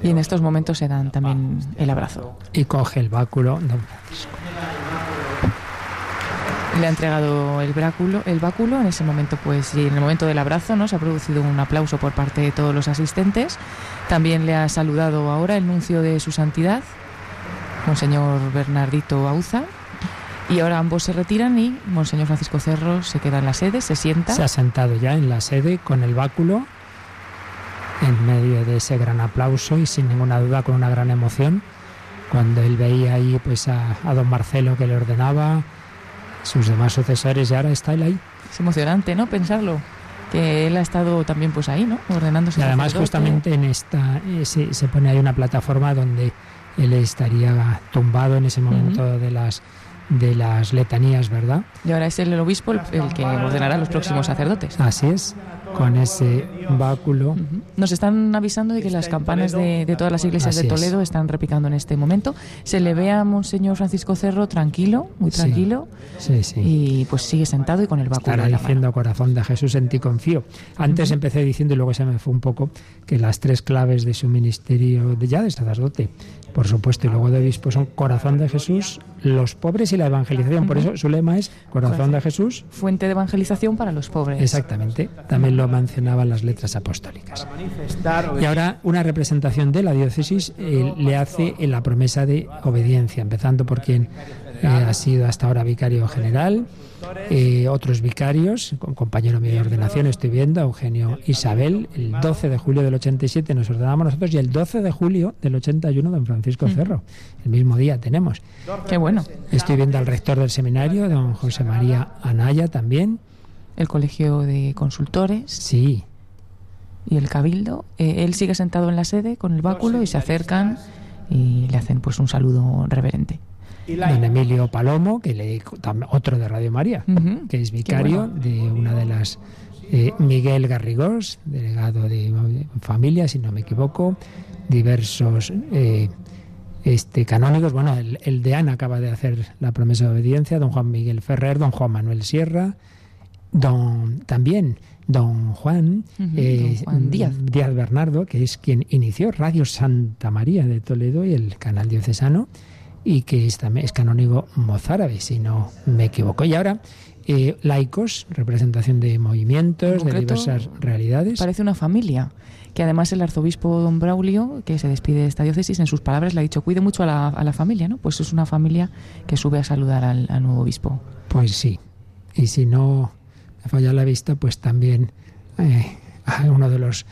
y en estos momentos se dan también el abrazo. Y coge el báculo don Francisco. Le ha entregado el báculo, el báculo en ese momento, pues, y en el momento del abrazo, ¿no? Se ha producido un aplauso por parte de todos los asistentes. También le ha saludado ahora el nuncio de su santidad, Monseñor Bernardito Auza. Y ahora ambos se retiran y Monseñor Francisco Cerro se queda en la sede, se sienta. Se ha sentado ya en la sede con el báculo, en medio de ese gran aplauso y sin ninguna duda con una gran emoción, cuando él veía ahí pues a don Marcelo que le ordenaba, sus demás sucesores y ahora está él ahí. Es emocionante, ¿no? Pensarlo que él ha estado también pues ahí, ¿no? Ordenándose. Y además justamente en esta eh, se, se, pone ahí una plataforma donde él estaría tumbado en ese momento uh -huh. de las de las letanías, ¿verdad? Y ahora es el obispo el, el que ordenará a los próximos sacerdotes. Así es con ese báculo. Nos están avisando de que las campanas de, de todas las iglesias Así de Toledo es. están repicando en este momento. Se le ve a Monseñor Francisco Cerro tranquilo, muy tranquilo, sí, sí. y pues sigue sentado y con el báculo. Estará en la diciendo, mano. corazón de Jesús, en ti confío. Antes uh -huh. empecé diciendo, y luego se me fue un poco, que las tres claves de su ministerio de, ya de sacerdote, por supuesto, y luego de obispo, son corazón de Jesús, los pobres y la evangelización. Por eso su lema es corazón de Jesús. Fuente de evangelización para los pobres. Exactamente. También lo mencionaban las letras apostólicas. Y ahora una representación de la diócesis eh, le hace en la promesa de obediencia, empezando por quien eh, ha sido hasta ahora vicario general, eh, otros vicarios, compañero mío de ordenación, estoy viendo, Eugenio Isabel, el 12 de julio del 87 nos ordenamos nosotros y el 12 de julio del 81 don Francisco Cerro. El mismo día tenemos. Qué bueno. Estoy viendo al rector del seminario, don José María Anaya también. El colegio de consultores. Sí. Y el cabildo. Eh, él sigue sentado en la sede con el báculo y se acercan y le hacen pues un saludo reverente. Don Emilio Palomo, que le otro de Radio María, uh -huh. que es vicario bueno. de una de las eh, Miguel Garrigós, delegado de familia, si no me equivoco, diversos eh, este, canónigos. Bueno, el, el deán acaba de hacer la promesa de obediencia, don Juan Miguel Ferrer, don Juan Manuel Sierra, don también don Juan, uh -huh, eh, don Juan Díaz. Díaz Bernardo, que es quien inició Radio Santa María de Toledo y el canal diocesano y que es, también, es canónigo mozárabe, si no me equivoco. Y ahora, eh, laicos, representación de movimientos, concreto, de diversas realidades. Parece una familia, que además el arzobispo don Braulio, que se despide de esta diócesis, en sus palabras le ha dicho, cuide mucho a la, a la familia, ¿no? Pues es una familia que sube a saludar al, al nuevo obispo. Pues sí, y si no me falla la vista, pues también eh, uno de los,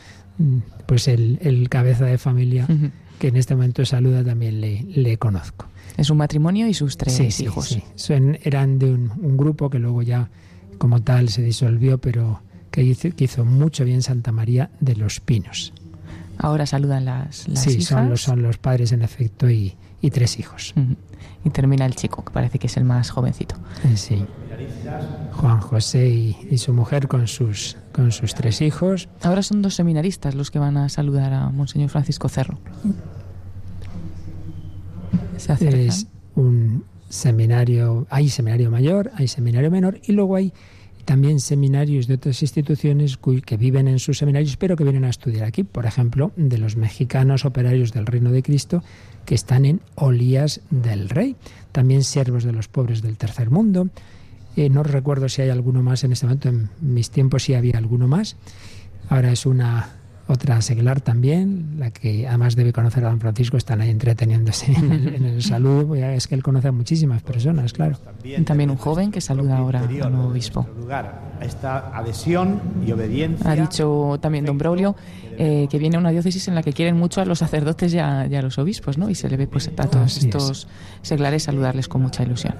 pues el, el cabeza de familia, uh -huh. Que en este momento saluda, también le, le conozco. Es un matrimonio y sus tres sí, hijos. Sí, eran de un, un, grupo que luego ya como tal se disolvió, pero que hizo, que hizo mucho bien Santa María de los Pinos. Ahora saludan las, las sí, hijas. son los, son los padres en efecto y, y tres hijos. Uh -huh. Y termina el chico, que parece que es el más jovencito. Sí. Juan José y, y, su mujer con sus, con sus tres hijos. Ahora son dos seminaristas los que van a saludar a Monseñor Francisco Cerro. Se es un seminario, hay seminario mayor, hay seminario menor y luego hay también seminarios de otras instituciones que viven en sus seminarios pero que vienen a estudiar aquí. Por ejemplo, de los mexicanos operarios del Reino de Cristo que están en Olías del Rey. También siervos de los pobres del tercer mundo. Eh, no recuerdo si hay alguno más en este momento. En mis tiempos sí había alguno más. Ahora es una otra seglar también, la que además debe conocer a don Francisco, están ahí entreteniéndose en el, saludo, pues es que él conoce a muchísimas personas, claro. También, un joven que saluda ahora al nuevo obispo. esta adhesión y obediencia. Ha dicho también don Braulio eh, que viene una diócesis en la que quieren mucho a los sacerdotes y a, los obispos, ¿no? Y se le ve pues a todos estos seglares saludarles con mucha ilusión.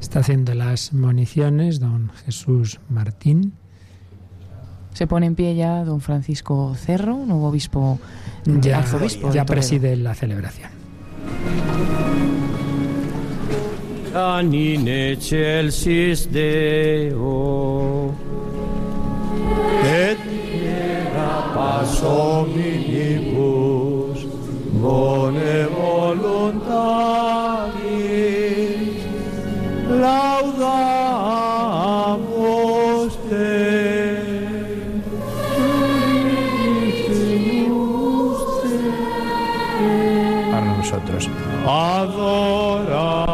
Está haciendo las municiones don Jesús Martín. Se pone en pie ya don Francisco Cerro, nuevo obispo, ya, arzobispo. Ya preside la celebración. Canine excelsis Deo et paso minibus bone voluntatis laudamos Adoramos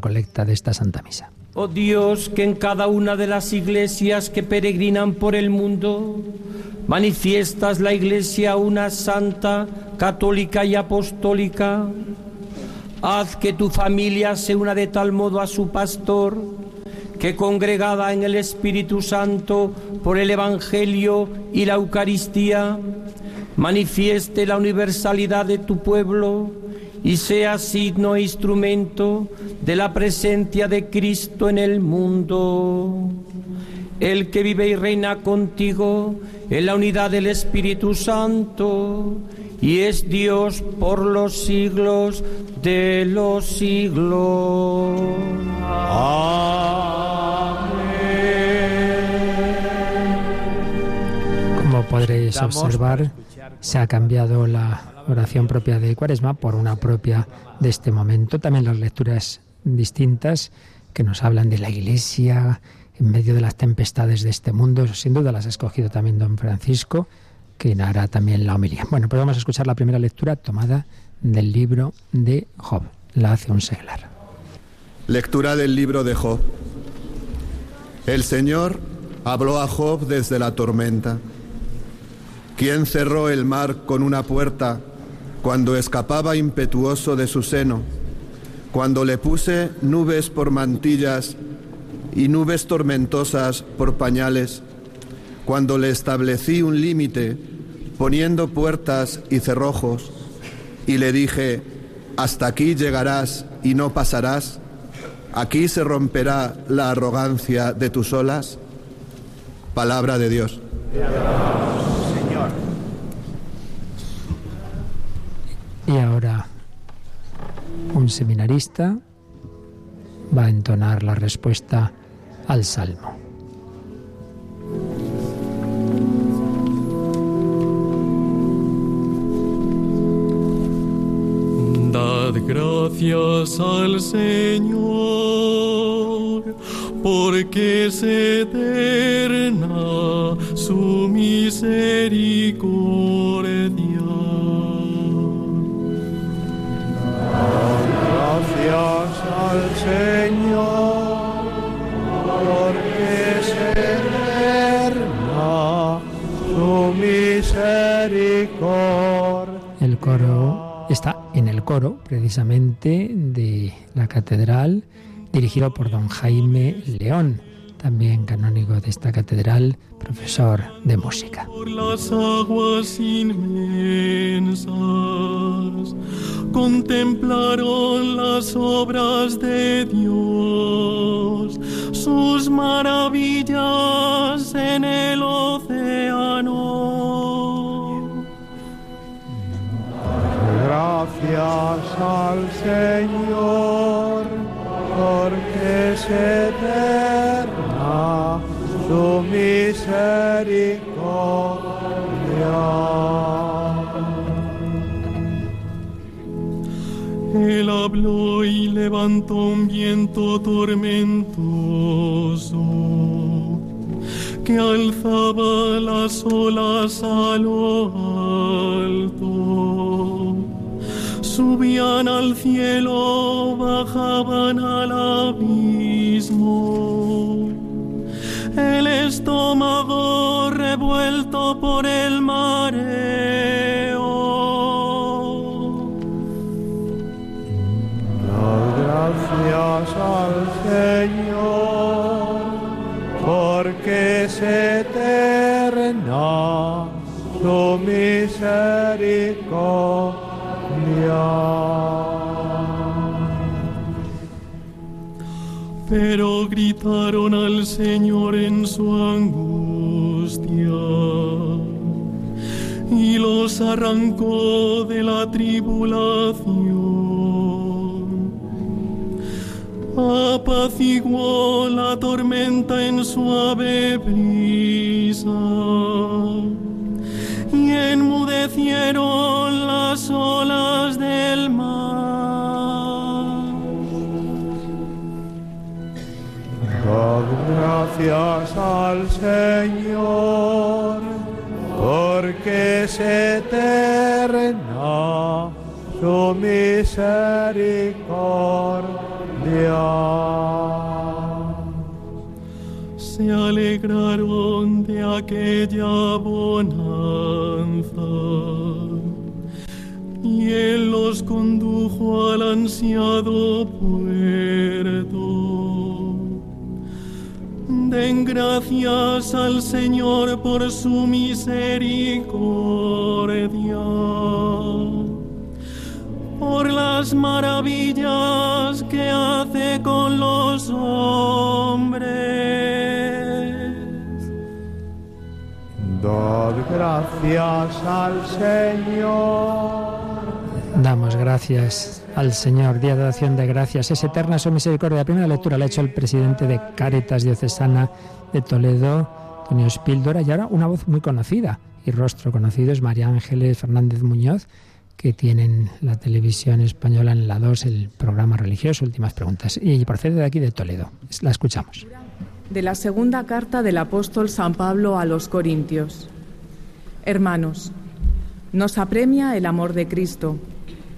colecta de esta Santa Misa. Oh Dios, que en cada una de las iglesias que peregrinan por el mundo manifiestas la iglesia una santa, católica y apostólica, haz que tu familia se una de tal modo a su pastor, que congregada en el Espíritu Santo por el Evangelio y la Eucaristía, manifieste la universalidad de tu pueblo y sea signo e instrumento de la presencia de Cristo en el mundo. El que vive y reina contigo en la unidad del Espíritu Santo y es Dios por los siglos de los siglos. Amén. Como podréis observar, se ha cambiado la oración propia de Cuaresma por una propia de este momento. También las lecturas distintas que nos hablan de la Iglesia, en medio de las tempestades de este mundo. Sin duda las ha escogido también don Francisco, que hará también la homilía. Bueno, pues vamos a escuchar la primera lectura tomada del libro de Job. La hace un seglar. Lectura del libro de Job. El Señor habló a Job desde la tormenta. ¿Quién cerró el mar con una puerta cuando escapaba impetuoso de su seno? Cuando le puse nubes por mantillas y nubes tormentosas por pañales, cuando le establecí un límite poniendo puertas y cerrojos, y le dije, hasta aquí llegarás y no pasarás, aquí se romperá la arrogancia de tus olas. Palabra de Dios. Y ahora seminarista va a entonar la respuesta al Salmo. Dad gracias al Señor, porque es eterna su misericordia. El coro está en el coro, precisamente, de la catedral, dirigido por don Jaime León, también canónigo de esta catedral, profesor de música. Por las aguas inmensas contemplaron las obras de Dios, sus maravillas en el océano. Gracias al Señor, porque es eterna su misericordia. Él habló y levantó un viento tormentoso que alzaba las olas a lo alto. Subían al cielo, bajaban al abismo. El estómago revuelto por el mareo. Dad gracias al Señor, porque es eterna su misericordia. Pero gritaron al Señor en su angustia y los arrancó de la tribulación. Apaciguó la tormenta en suave brisa y enmudecieron las olas gracias al Señor, porque es eterna su misericordia. Se alegraron de aquella bonanza y Él los condujo al ansiado puerto. Den gracias al Señor por su misericordia, por las maravillas que hace con los hombres. Dad gracias al Señor. Damos gracias al Señor, día de acción de gracias. Es eterna su misericordia. La primera lectura la ha hecho el presidente de Cáritas Diocesana de Toledo, Antonio Espíldora, y ahora una voz muy conocida y rostro conocido es María Ángeles Fernández Muñoz, que tienen la televisión española en la 2 el programa religioso Últimas Preguntas. Y procede de aquí de Toledo. La escuchamos. de la segunda carta del apóstol San Pablo a los Corintios. Hermanos, nos apremia el amor de Cristo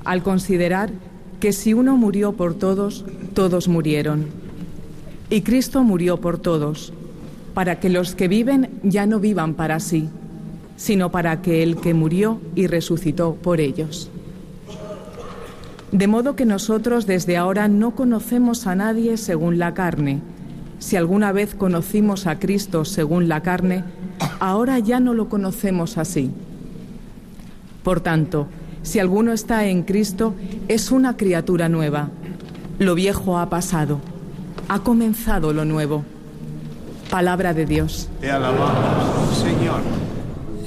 al considerar que si uno murió por todos, todos murieron. Y Cristo murió por todos, para que los que viven ya no vivan para sí, sino para que el que murió y resucitó por ellos. De modo que nosotros desde ahora no conocemos a nadie según la carne, si alguna vez conocimos a Cristo según la carne, ahora ya no lo conocemos así. Por tanto, si alguno está en Cristo, es una criatura nueva. Lo viejo ha pasado, ha comenzado lo nuevo. Palabra de Dios. Te alabamos, Señor.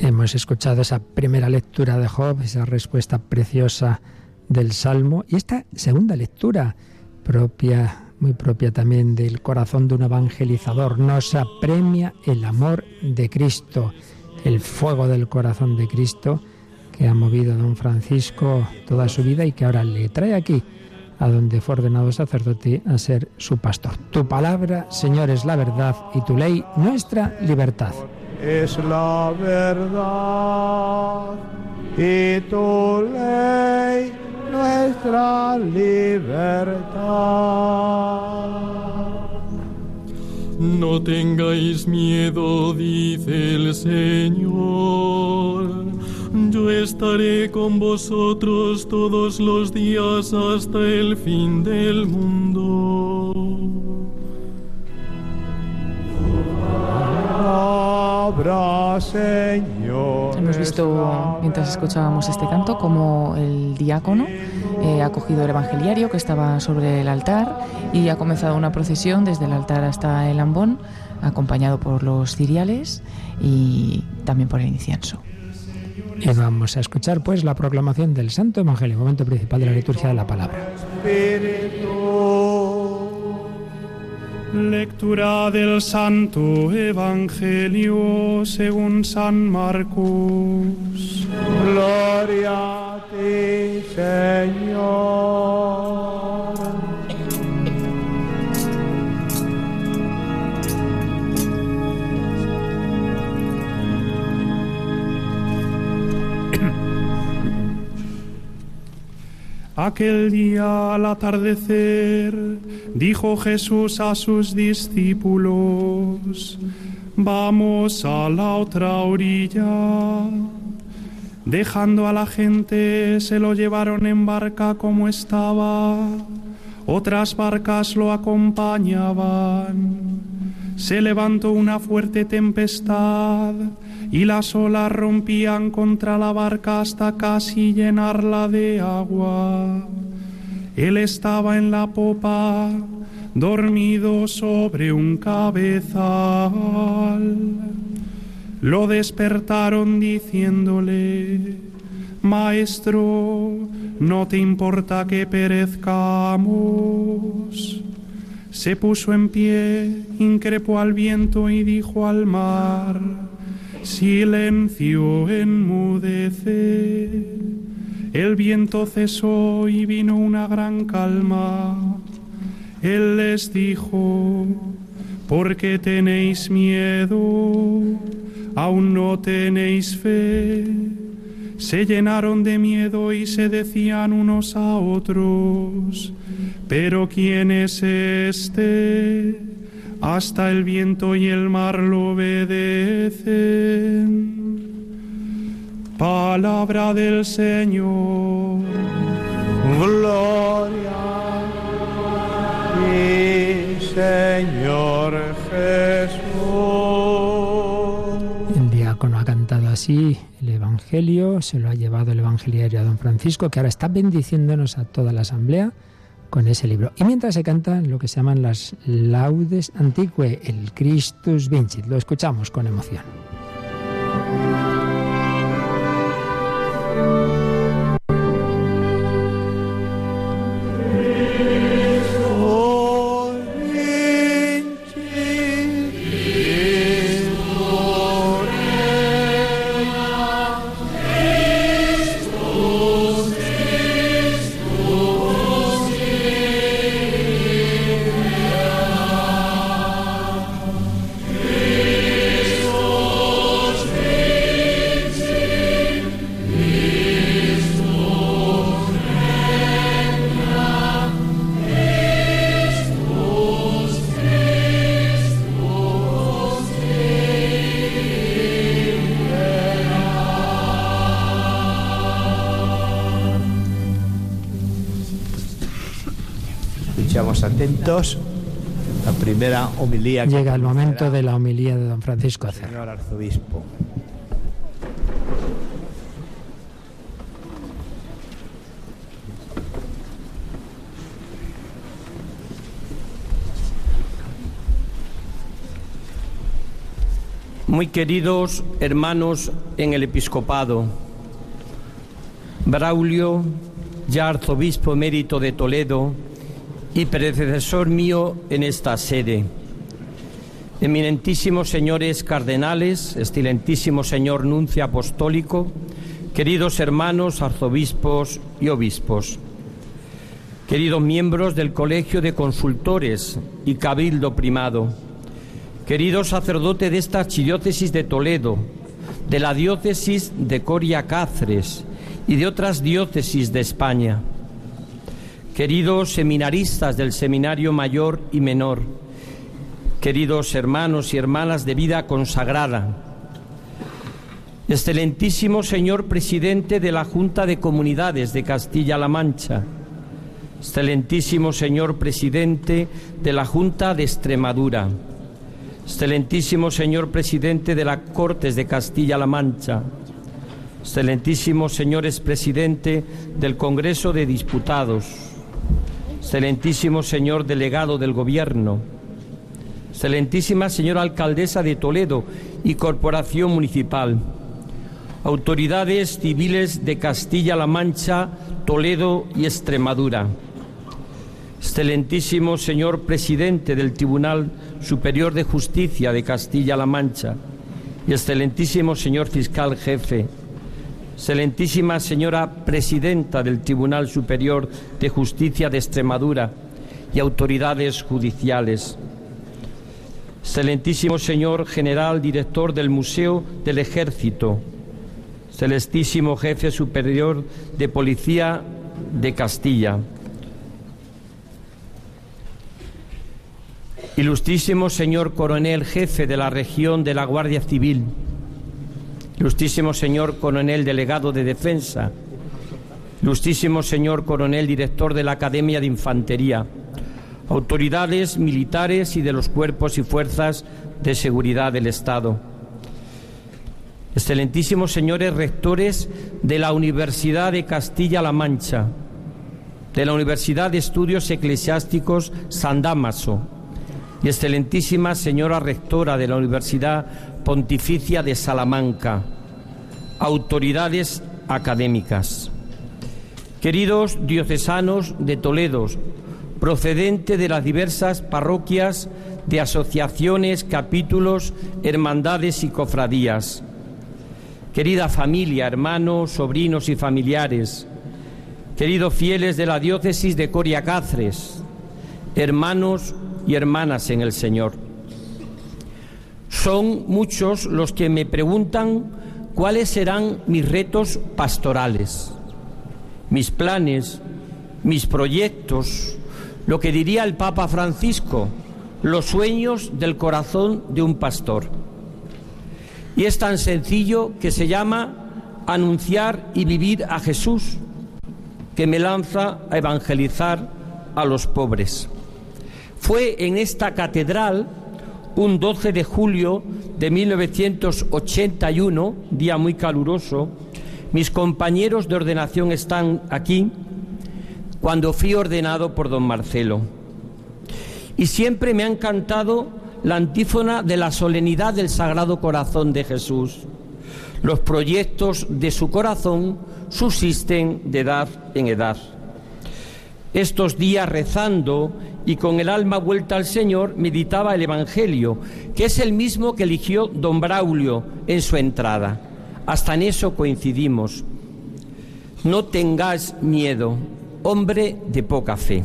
Hemos escuchado esa primera lectura de Job, esa respuesta preciosa del Salmo, y esta segunda lectura propia muy propia también del corazón de un evangelizador. Nos apremia el amor de Cristo, el fuego del corazón de Cristo que ha movido a don Francisco toda su vida y que ahora le trae aquí, a donde fue ordenado sacerdote, a ser su pastor. Tu palabra, Señor, es la verdad y tu ley nuestra libertad. Es la verdad y tu ley nuestra libertad. No tengáis miedo, dice el Señor. Yo estaré con vosotros todos los días hasta el fin del mundo. Hemos visto, mientras escuchábamos este canto, como el diácono eh, ha cogido el evangeliario que estaba sobre el altar y ha comenzado una procesión desde el altar hasta el ambón, acompañado por los ciriales y también por el incienso. Y vamos a escuchar pues la proclamación del Santo Evangelio, momento principal de la liturgia de la palabra. Lectura del Santo Evangelio según San Marcos. Gloria a ti, Señor. Aquel día al atardecer dijo Jesús a sus discípulos, vamos a la otra orilla. Dejando a la gente, se lo llevaron en barca como estaba. Otras barcas lo acompañaban. Se levantó una fuerte tempestad y las olas rompían contra la barca hasta casi llenarla de agua. Él estaba en la popa, dormido sobre un cabezal. Lo despertaron diciéndole, Maestro, ¿no te importa que perezcamos? Se puso en pie, increpó al viento y dijo al mar, Silencio, enmudece. El viento cesó y vino una gran calma. Él les dijo, ¿por qué tenéis miedo? ¿Aún no tenéis fe? Se llenaron de miedo y se decían unos a otros, pero ¿quién es este? Hasta el viento y el mar lo obedecen. Palabra del Señor. Gloria a ti, Señor Jesús. El diácono ha cantado así el Evangelio, se lo ha llevado el evangeliario a don Francisco, que ahora está bendiciéndonos a toda la asamblea con ese libro. Y mientras se cantan lo que se llaman las laudes antiquae, el Christus Vincit, lo escuchamos con emoción. Homilía. Llega el momento de la homilía de don Francisco Acer. Señor arzobispo. Muy queridos hermanos en el episcopado, Braulio, ya arzobispo emérito de Toledo y predecesor mío en esta sede, eminentísimos señores cardenales, excelentísimo señor nuncio apostólico, queridos hermanos arzobispos y obispos, queridos miembros del Colegio de Consultores y Cabildo Primado, Querido sacerdote de esta archidiócesis de Toledo, de la diócesis de Coria Cáceres y de otras diócesis de España, queridos seminaristas del Seminario Mayor y Menor, queridos hermanos y hermanas de vida consagrada, excelentísimo señor presidente de la Junta de Comunidades de Castilla-La Mancha, excelentísimo señor presidente de la Junta de Extremadura, Excelentísimo señor presidente de las Cortes de Castilla-La Mancha, excelentísimo señores presidente del Congreso de Diputados, excelentísimo señor delegado del Gobierno, excelentísima señora alcaldesa de Toledo y Corporación Municipal, autoridades civiles de Castilla-La Mancha, Toledo y Extremadura, excelentísimo señor presidente del Tribunal Superior de Justicia de Castilla-La Mancha y excelentísimo señor fiscal jefe, excelentísima señora presidenta del Tribunal Superior de Justicia de Extremadura y autoridades judiciales, excelentísimo señor general director del Museo del Ejército, excelentísimo jefe superior de Policía de Castilla, Ilustrísimo señor coronel jefe de la región de la Guardia Civil, ilustrísimo señor coronel delegado de defensa, ilustrísimo señor coronel director de la Academia de Infantería, autoridades militares y de los cuerpos y fuerzas de seguridad del Estado, excelentísimos señores rectores de la Universidad de Castilla-La Mancha, de la Universidad de Estudios Eclesiásticos San Damaso, y excelentísima señora rectora de la Universidad Pontificia de Salamanca, autoridades académicas, queridos diocesanos de Toledo, procedente de las diversas parroquias de asociaciones, capítulos, hermandades y cofradías, querida familia, hermanos, sobrinos y familiares, queridos fieles de la diócesis de Coria Cáceres, hermanos y hermanas en el Señor. Son muchos los que me preguntan cuáles serán mis retos pastorales, mis planes, mis proyectos, lo que diría el Papa Francisco, los sueños del corazón de un pastor. Y es tan sencillo que se llama anunciar y vivir a Jesús, que me lanza a evangelizar a los pobres. Fue en esta catedral, un 12 de julio de 1981, día muy caluroso, mis compañeros de ordenación están aquí, cuando fui ordenado por don Marcelo. Y siempre me ha encantado la antífona de la solemnidad del Sagrado Corazón de Jesús. Los proyectos de su corazón subsisten de edad en edad. Estos días rezando y con el alma vuelta al Señor meditaba el Evangelio, que es el mismo que eligió don Braulio en su entrada. Hasta en eso coincidimos. No tengas miedo, hombre de poca fe.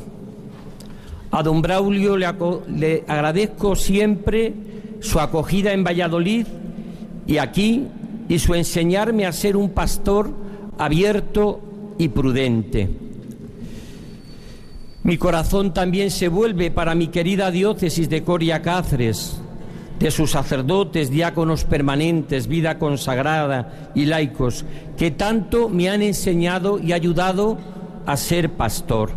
A don Braulio le, le agradezco siempre su acogida en Valladolid y aquí y su enseñarme a ser un pastor abierto y prudente. Mi corazón también se vuelve para mi querida diócesis de Coria Cáceres, de sus sacerdotes, diáconos permanentes, vida consagrada y laicos, que tanto me han enseñado y ayudado a ser pastor.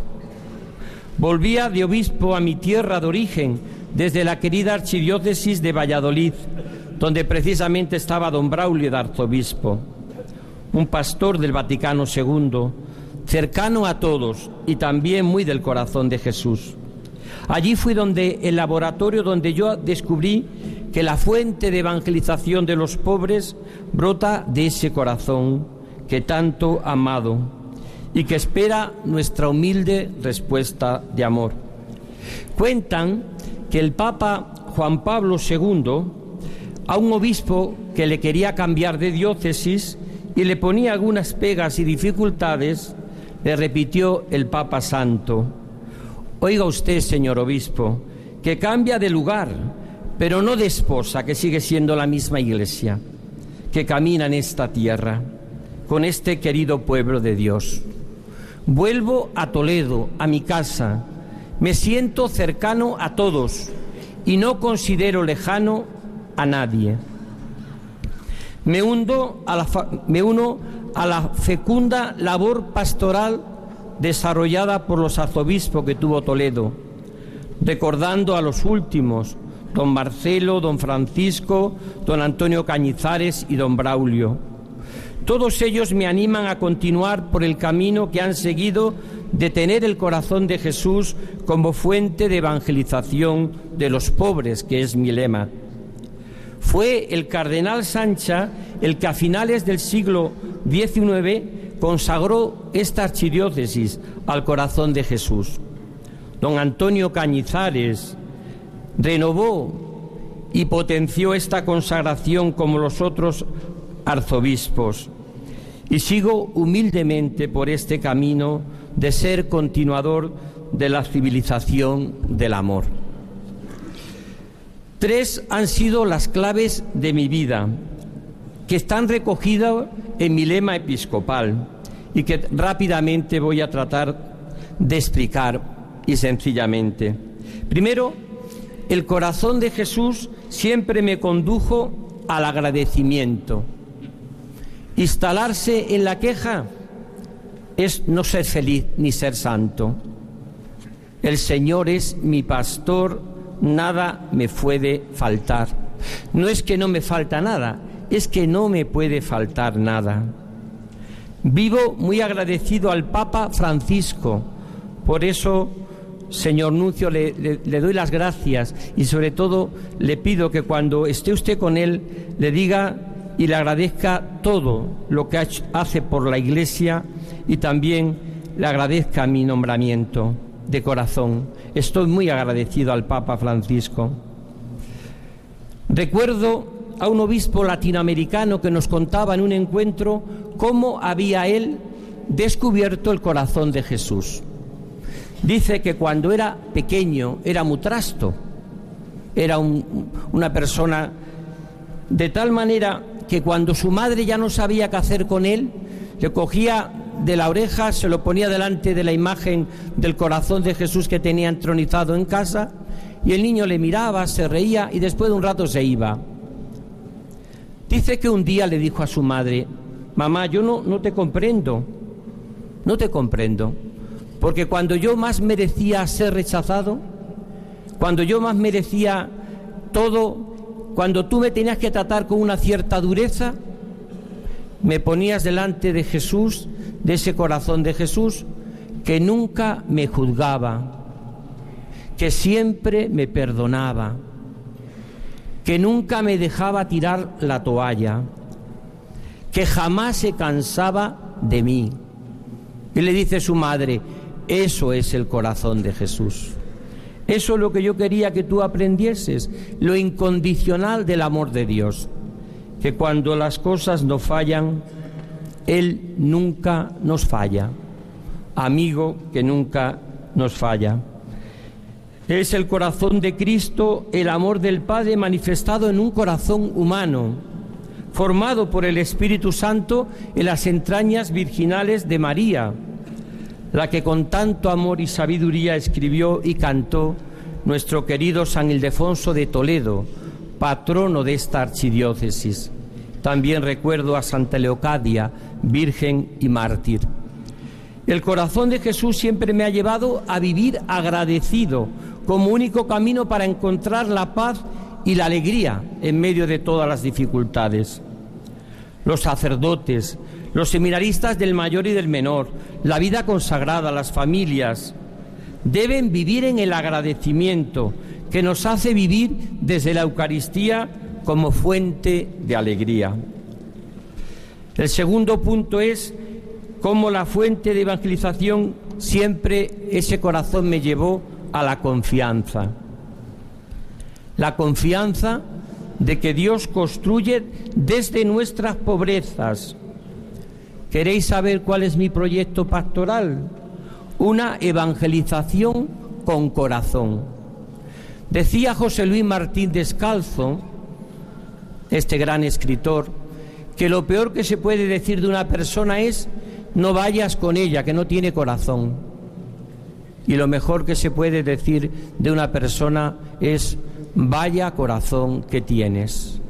Volvía de obispo a mi tierra de origen, desde la querida archidiócesis de Valladolid, donde precisamente estaba don Braulio de arzobispo, un pastor del Vaticano II, cercano a todos y también muy del corazón de Jesús. Allí fui donde el laboratorio donde yo descubrí que la fuente de evangelización de los pobres brota de ese corazón que tanto amado y que espera nuestra humilde respuesta de amor. Cuentan que el Papa Juan Pablo II a un obispo que le quería cambiar de diócesis y le ponía algunas pegas y dificultades, le repitió el Papa Santo, oiga usted, señor obispo, que cambia de lugar, pero no de esposa, que sigue siendo la misma iglesia, que camina en esta tierra, con este querido pueblo de Dios. Vuelvo a Toledo, a mi casa, me siento cercano a todos y no considero lejano a nadie. Me, a la, me uno a la fecunda labor pastoral desarrollada por los arzobispos que tuvo Toledo, recordando a los últimos, don Marcelo, don Francisco, don Antonio Cañizares y don Braulio. Todos ellos me animan a continuar por el camino que han seguido de tener el corazón de Jesús como fuente de evangelización de los pobres, que es mi lema. Fue el cardenal Sancha el que a finales del siglo XIX consagró esta archidiócesis al corazón de Jesús. Don Antonio Cañizares renovó y potenció esta consagración como los otros arzobispos. Y sigo humildemente por este camino de ser continuador de la civilización del amor. Tres han sido las claves de mi vida, que están recogidas en mi lema episcopal y que rápidamente voy a tratar de explicar y sencillamente. Primero, el corazón de Jesús siempre me condujo al agradecimiento. Instalarse en la queja es no ser feliz ni ser santo. El Señor es mi pastor nada me puede faltar. No es que no me falta nada, es que no me puede faltar nada. Vivo muy agradecido al Papa Francisco, por eso, señor Nuncio, le, doy las gracias y sobre todo le pido que cuando esté usted con él le diga y le agradezca todo lo que hace por la Iglesia y también le agradezca mi nombramiento de corazón. Estoy muy agradecido al Papa Francisco. Recuerdo a un obispo latinoamericano que nos contaba en un encuentro cómo había él descubierto el corazón de Jesús. Dice que cuando era pequeño era muy trasto, era una persona de tal manera que cuando su madre ya no sabía qué hacer con él, le cogía de la oreja, se lo ponía delante de la imagen del corazón de Jesús que tenía entronizado en casa, y el niño le miraba, se reía y después de un rato se iba. Dice que un día le dijo a su madre, mamá, yo no, no te comprendo, no te comprendo, porque cuando yo más merecía ser rechazado, cuando yo más merecía todo, cuando tú me tenías que tratar con una cierta dureza, me ponías delante de Jesús de ese corazón de Jesús que nunca me juzgaba, que siempre me perdonaba, que nunca me dejaba tirar la toalla, que jamás se cansaba de mí. Y le dice su madre, eso es el corazón de Jesús. Eso es lo que yo quería que tú aprendieses, lo incondicional del amor de Dios, que cuando las cosas no fallan, él nunca nos falla, amigo que nunca nos falla. Es el corazón de Cristo, el amor del Padre manifestado en un corazón humano, formado por el Espíritu Santo en las entrañas virginales de María, la que con tanto amor y sabiduría escribió y cantó nuestro querido San Ildefonso de Toledo, patrono de esta archidiócesis. También recuerdo a Santa Leocadia, virgen y mártir. El corazón de Jesús siempre me ha llevado a vivir agradecido como único camino para encontrar la paz y la alegría en medio de todas las dificultades. Los sacerdotes, los seminaristas del mayor y del menor, la vida consagrada, las familias, deben vivir en el agradecimiento que nos hace vivir desde la Eucaristía como fuente de alegría. El segundo punto es cómo la fuente de evangelización siempre ese corazón me llevó a la confianza. La confianza de que Dios construye desde nuestras pobrezas. ¿Queréis saber cuál es mi proyecto pastoral? Una evangelización con corazón. Decía José Luis Martín Descalzo, este gran escritor, que lo peor que se puede decir de una persona es no vayas con ella, que no tiene corazón. Y lo mejor que se puede decir de una persona es vaya corazón que tienes.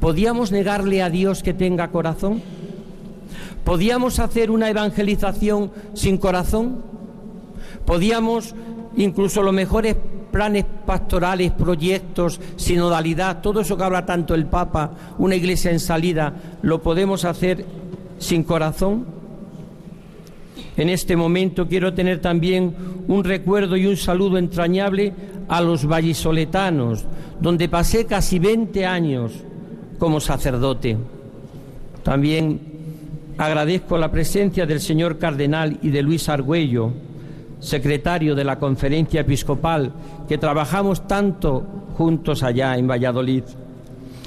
¿Podíamos negarle a Dios que tenga corazón? ¿Podíamos hacer una evangelización sin corazón? ¿Podíamos incluso los mejores planes pastorales, proyectos, sinodalidad, todo eso que habla tanto el Papa, una iglesia en salida, lo podemos hacer sin corazón? En este momento quiero tener también un recuerdo y un saludo entrañable a los vallisoletanos, donde pasé casi 20 años como sacerdote. También agradezco la presencia del señor cardenal y de Luis Argüello, secretario de la conferencia episcopal, que trabajamos tanto juntos allá en Valladolid.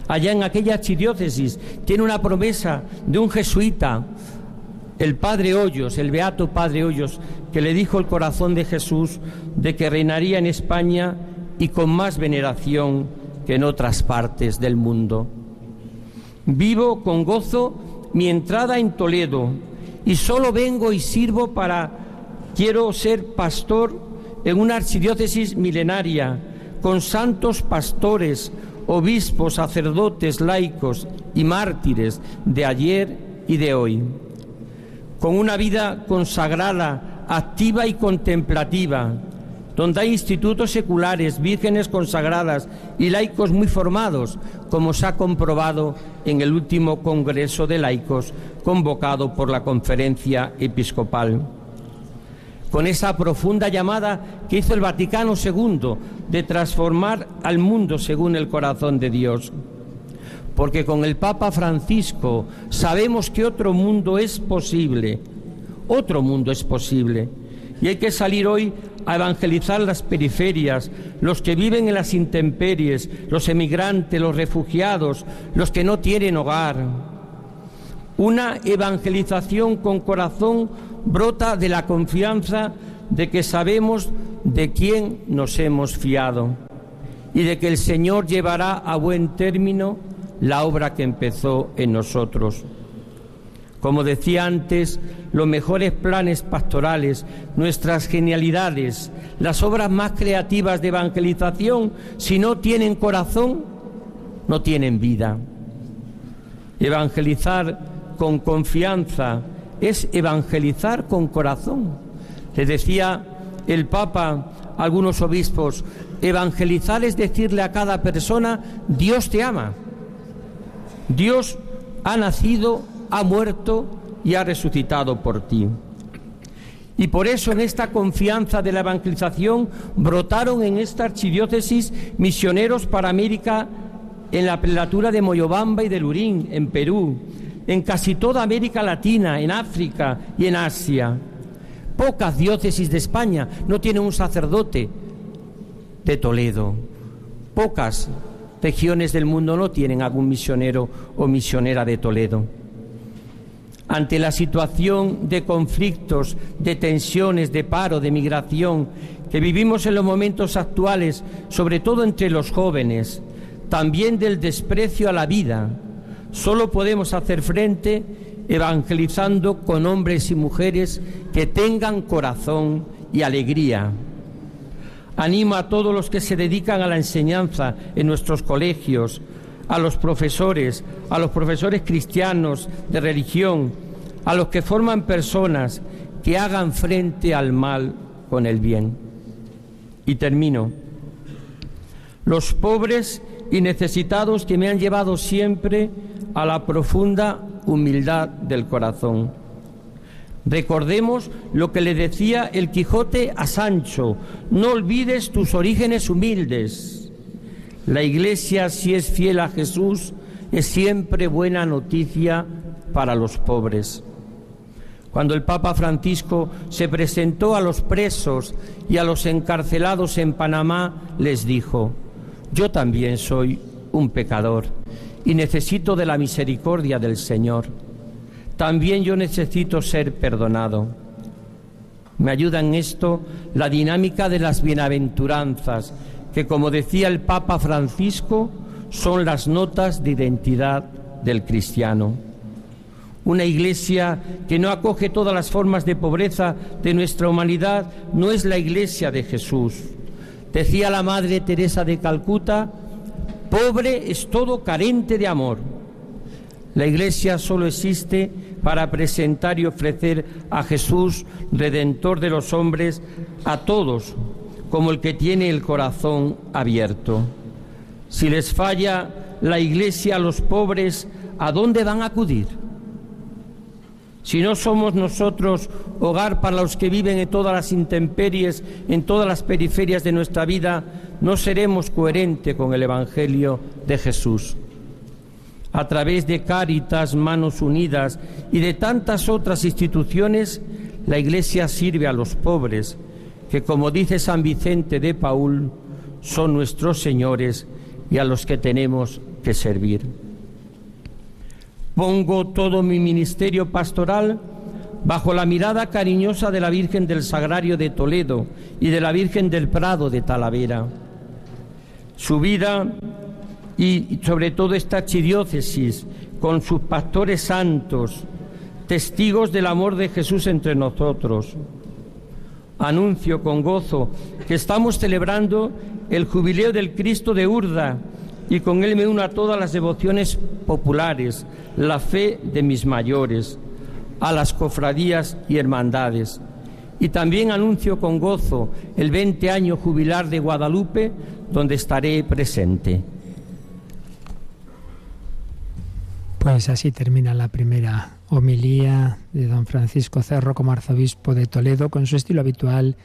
Allá en aquella archidiócesis tiene una promesa de un jesuita, el padre Hoyos, el beato padre Hoyos, que le dijo el corazón de Jesús de que reinaría en España y con más veneración que en otras partes del mundo. Vivo con gozo mi entrada en Toledo y solo vengo y sirvo para, quiero ser pastor en una archidiócesis milenaria, con santos pastores, obispos, sacerdotes, laicos y mártires de ayer y de hoy. Con una vida consagrada, activa y contemplativa, donde hay institutos seculares, vírgenes consagradas y laicos muy formados, como se ha comprobado en el último Congreso de Laicos convocado por la Conferencia Episcopal. Con esa profunda llamada que hizo el Vaticano II de transformar al mundo según el corazón de Dios porque con el Papa Francisco sabemos que otro mundo es posible, otro mundo es posible. Y hay que salir hoy a evangelizar las periferias, los que viven en las intemperies, los emigrantes, los refugiados, los que no tienen hogar. Una evangelización con corazón brota de la confianza de que sabemos de quién nos hemos fiado y de que el Señor llevará a buen término la obra que empezó en nosotros. Como decía antes, los mejores planes pastorales, nuestras genialidades, las obras más creativas de evangelización, si no tienen corazón, no tienen vida. Evangelizar con confianza es evangelizar con corazón. Le decía el Papa a algunos obispos, evangelizar es decirle a cada persona, Dios te ama. Dios ha nacido, ha muerto y ha resucitado por ti. Y por eso en esta confianza de la evangelización brotaron en esta archidiócesis misioneros para América en la prelatura de Moyobamba y de Lurín, en Perú, en casi toda América Latina, en África y en Asia. Pocas diócesis de España no tienen un sacerdote de Toledo. Pocas regiones del mundo no tienen algún misionero o misionera de Toledo. Ante la situación de conflictos, de tensiones, de paro, de migración que vivimos en los momentos actuales, sobre todo entre los jóvenes, también del desprecio a la vida, solo podemos hacer frente evangelizando con hombres y mujeres que tengan corazón y alegría. Animo a todos los que se dedican a la enseñanza en nuestros colegios, a los profesores, a los profesores cristianos de religión, a los que forman personas, que hagan frente al mal con el bien. Y termino. Los pobres y necesitados que me han llevado siempre a la profunda humildad del corazón. Recordemos lo que le decía el Quijote a Sancho, no olvides tus orígenes humildes. La Iglesia, si es fiel a Jesús, es siempre buena noticia para los pobres. Cuando el Papa Francisco se presentó a los presos y a los encarcelados en Panamá, les dijo, yo también soy un pecador y necesito de la misericordia del Señor. También yo necesito ser perdonado. Me ayuda en esto la dinámica de las bienaventuranzas, que como decía el Papa Francisco, son las notas de identidad del cristiano. Una iglesia que no acoge todas las formas de pobreza de nuestra humanidad no es la iglesia de Jesús. Decía la Madre Teresa de Calcuta, pobre es todo carente de amor. La iglesia solo existe para presentar y ofrecer a Jesús, redentor de los hombres, a todos, como el que tiene el corazón abierto. Si les falla la iglesia a los pobres, ¿a dónde van a acudir? Si no somos nosotros hogar para los que viven en todas las intemperies, en todas las periferias de nuestra vida, no seremos coherentes con el Evangelio de Jesús. A través de Cáritas, Manos Unidas y de tantas otras instituciones, la Iglesia sirve a los pobres, que como dice San Vicente de Paul, son nuestros señores y a los que tenemos que servir. Pongo todo mi ministerio pastoral bajo la mirada cariñosa de la Virgen del Sagrario de Toledo y de la Virgen del Prado de Talavera. Su vida y sobre todo esta archidiócesis con sus pastores santos, testigos del amor de Jesús entre nosotros. Anuncio con gozo que estamos celebrando el jubileo del Cristo de Urda y con él me uno a todas las devociones populares, la fe de mis mayores, a las cofradías y hermandades. Y también anuncio con gozo el 20 año jubilar de Guadalupe, donde estaré presente. Pues así termina la primera homilía de don Francisco Cerro como arzobispo de Toledo, con su estilo habitual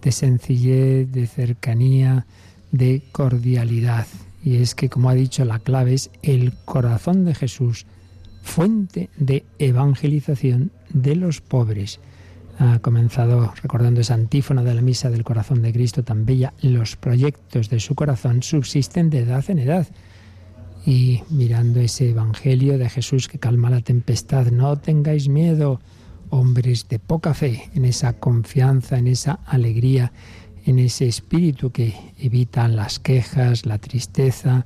de sencillez, de cercanía, de cordialidad. Y es que, como ha dicho, la clave es el corazón de Jesús, fuente de evangelización de los pobres. Ha comenzado recordando esa antífona de la misa del corazón de Cristo tan bella. Los proyectos de su corazón subsisten de edad en edad. Y mirando ese evangelio de Jesús que calma la tempestad, no tengáis miedo, hombres de poca fe, en esa confianza, en esa alegría en ese espíritu que evita las quejas, la tristeza,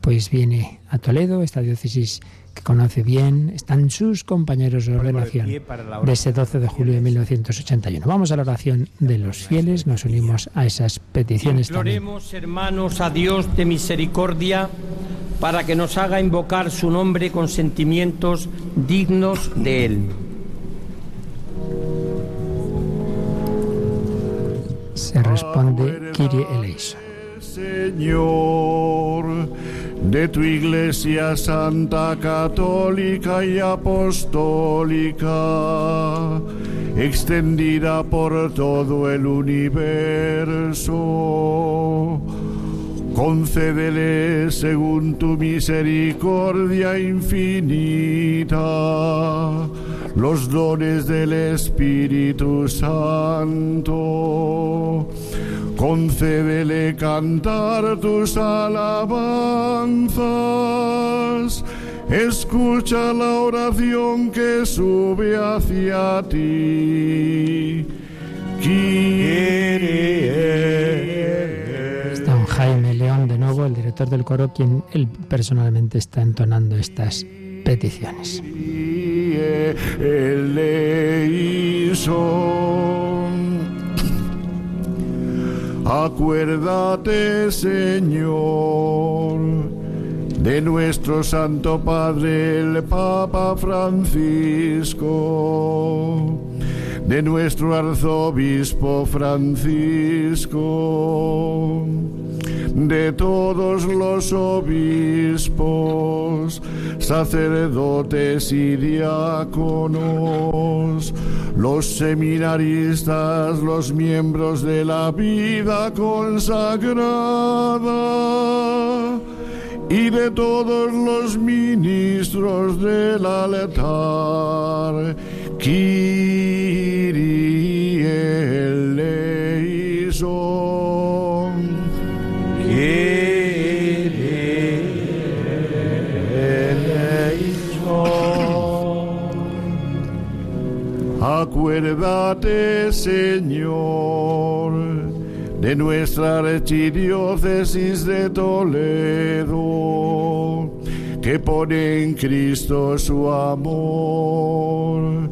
pues viene a Toledo, esta diócesis que conoce bien, están sus compañeros de ordenación de ese 12 de julio de 1981. Vamos a la oración de los fieles, nos unimos a esas peticiones. Imploremos, hermanos, a Dios de misericordia para que nos haga invocar su nombre con sentimientos dignos de Él. Se responde Kyrie eleison. Señor, de tu iglesia santa, católica y apostólica, extendida por todo el universo, concédele según tu misericordia infinita los dones del Espíritu Santo. Concédele cantar tus alabanzas. Escucha la oración que sube hacia ti. Don Jaime León, de nuevo, el director del coro, quien él personalmente está entonando estas peticiones. Acuérdate, Señor, de nuestro Santo Padre el Papa Francisco, de nuestro arzobispo Francisco, de todos los obispos, sacerdotes y diáconos, los seminaristas, los miembros de la vida consagrada y de todos los ministros del altar Kyrie. Acuérdate, Señor, de nuestra archidiócesis de Toledo, que pone en Cristo su amor.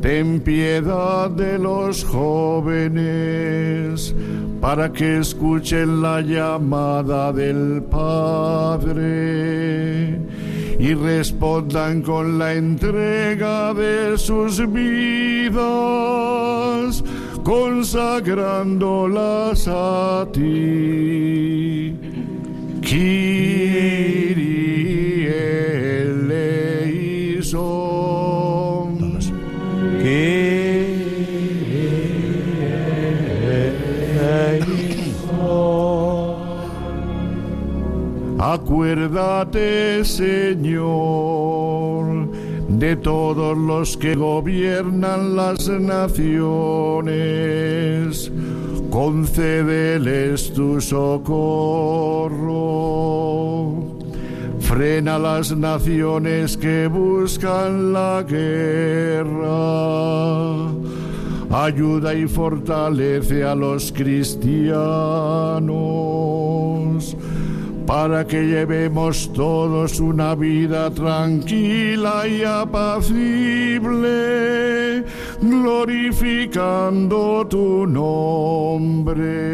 Ten piedad de los jóvenes para que escuchen la llamada del Padre y respondan con la entrega de sus vidas, consagrándolas a ti. Acuérdate, Señor, de todos los que gobiernan las naciones. Concédeles tu socorro. Frena las naciones que buscan la guerra. Ayuda y fortalece a los cristianos para que llevemos todos una vida tranquila y apacible, glorificando tu nombre.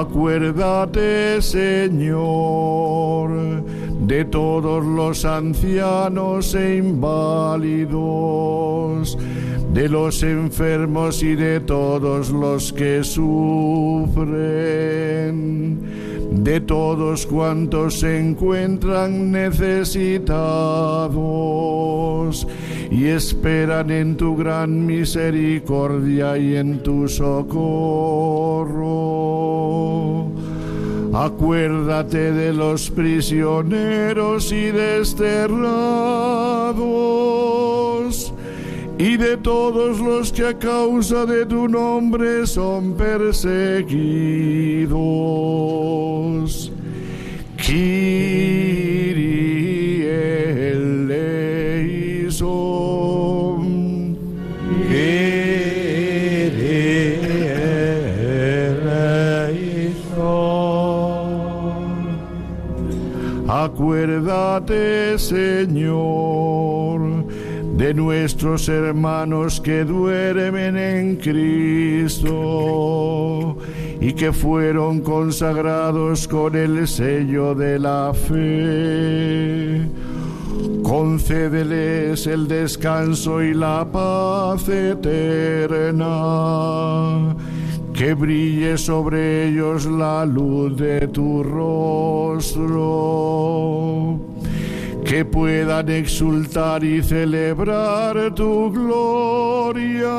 Acuérdate, Señor, de todos los ancianos e inválidos, de los enfermos y de todos los que sufren, de todos cuantos se encuentran necesitados y esperan en tu gran misericordia y en tu socorro. Acuérdate de los prisioneros y desterrados y de todos los que a causa de tu nombre son perseguidos. Kyrie Acuérdate, Señor, de nuestros hermanos que duermen en Cristo y que fueron consagrados con el sello de la fe. Concédeles el descanso y la paz eterna. Que brille sobre ellos la luz de tu rostro. Que puedan exultar y celebrar tu gloria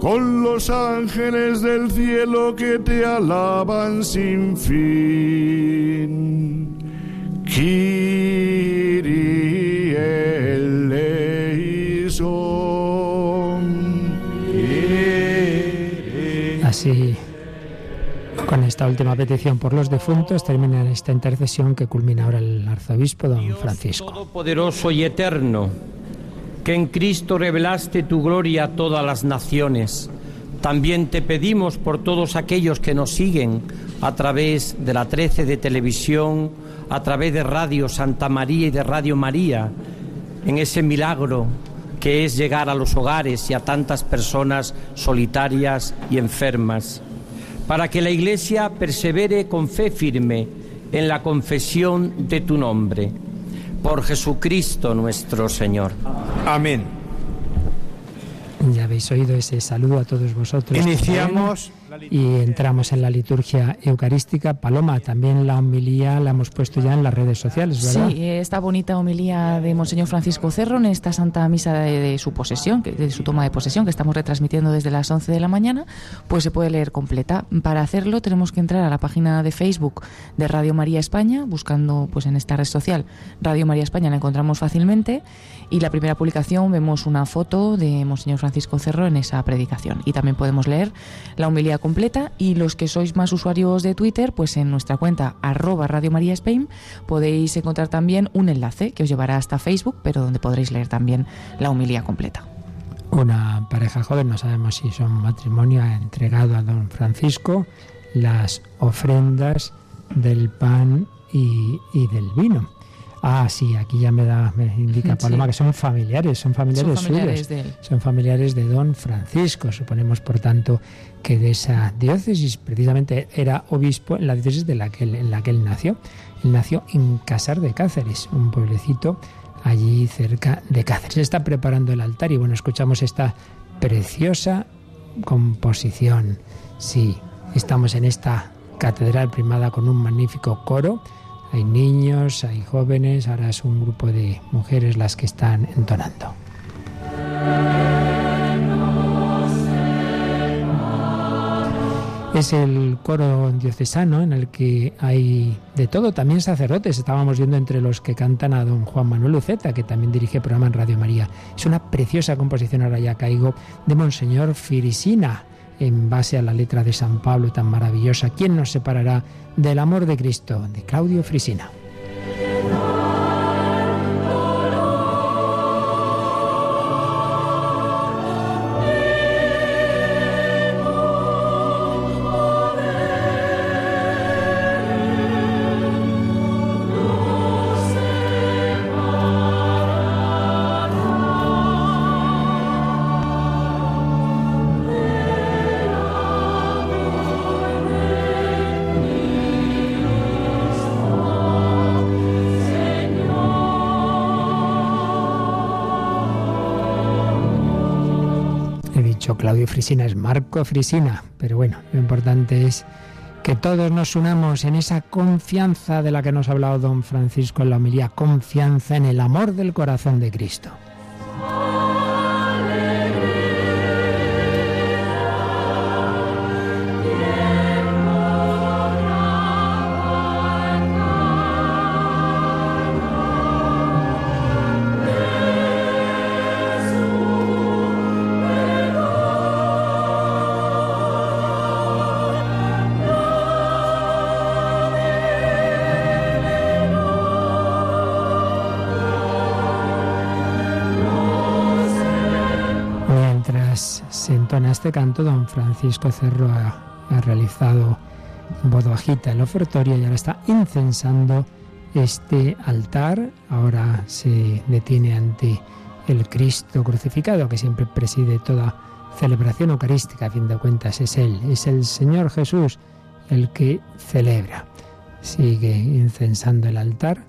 con los ángeles del cielo que te alaban sin fin. Kyrie. Así, con esta última petición por los difuntos, termina esta intercesión que culmina ahora el arzobispo don Francisco. Todopoderoso y eterno, que en Cristo revelaste tu gloria a todas las naciones. También te pedimos por todos aquellos que nos siguen a través de la 13 de televisión, a través de Radio Santa María y de Radio María, en ese milagro que es llegar a los hogares y a tantas personas solitarias y enfermas, para que la Iglesia persevere con fe firme en la confesión de tu nombre. Por Jesucristo nuestro Señor. Amén. Ya habéis oído ese saludo a todos vosotros. Iniciamos y entramos en la liturgia eucarística. Paloma, también la homilía la hemos puesto ya en las redes sociales, ¿verdad? Sí, esta bonita homilía de Monseñor Francisco Cerro en esta Santa Misa de, su posesión, de su toma de posesión, que estamos retransmitiendo desde las 11 de la mañana, pues se puede leer completa. Para hacerlo tenemos que entrar a la página de Facebook de Radio María España, buscando pues en esta red social Radio María España la encontramos fácilmente y la primera publicación vemos una foto de Monseñor Francisco Cerro en esa predicación. Y también podemos leer la humildad completa y los que sois más usuarios de Twitter, pues en nuestra cuenta arroba Radio María Spain podéis encontrar también un enlace que os llevará hasta Facebook, pero donde podréis leer también la humildad completa. Una pareja joven, no sabemos si son matrimonio, ha entregado a don Francisco las ofrendas del pan y del vino. Ah, sí, aquí ya me da, me indica Paloma que son familiares, son familiares, son familiares suyos, de son familiares de don Francisco. Suponemos, por tanto, que de esa diócesis precisamente era obispo en la diócesis de la que, en la que él nació. Él nació en Casar de Cáceres, un pueblecito allí cerca de Cáceres. Se está preparando el altar y bueno, escuchamos esta preciosa composición. Sí, estamos en esta catedral primada con un magnífico coro hay niños, hay jóvenes, ahora es un grupo de mujeres las que están entonando. Es el coro diocesano en el que hay de todo, también sacerdotes. Estábamos viendo entre los que cantan a don Juan Manuel Luceta, que también dirige programa en Radio María. Es una preciosa composición, ahora ya caigo, de Monseñor Firisina, en base a la letra de San Pablo tan maravillosa. ¿Quién nos separará del amor de Cristo? De Claudio Frisina. Frisina es Marco Frisina, pero bueno, lo importante es que todos nos unamos en esa confianza de la que nos ha hablado don Francisco en la homilía, confianza en el amor del corazón de Cristo. Este canto, don Francisco Cerro ha, realizado en voz el ofertorio y ahora está incensando este altar. Ahora se detiene ante el Cristo crucificado que siempre preside toda celebración eucarística. A fin de cuentas es Él, es el Señor Jesús el que celebra. Sigue incensando el altar,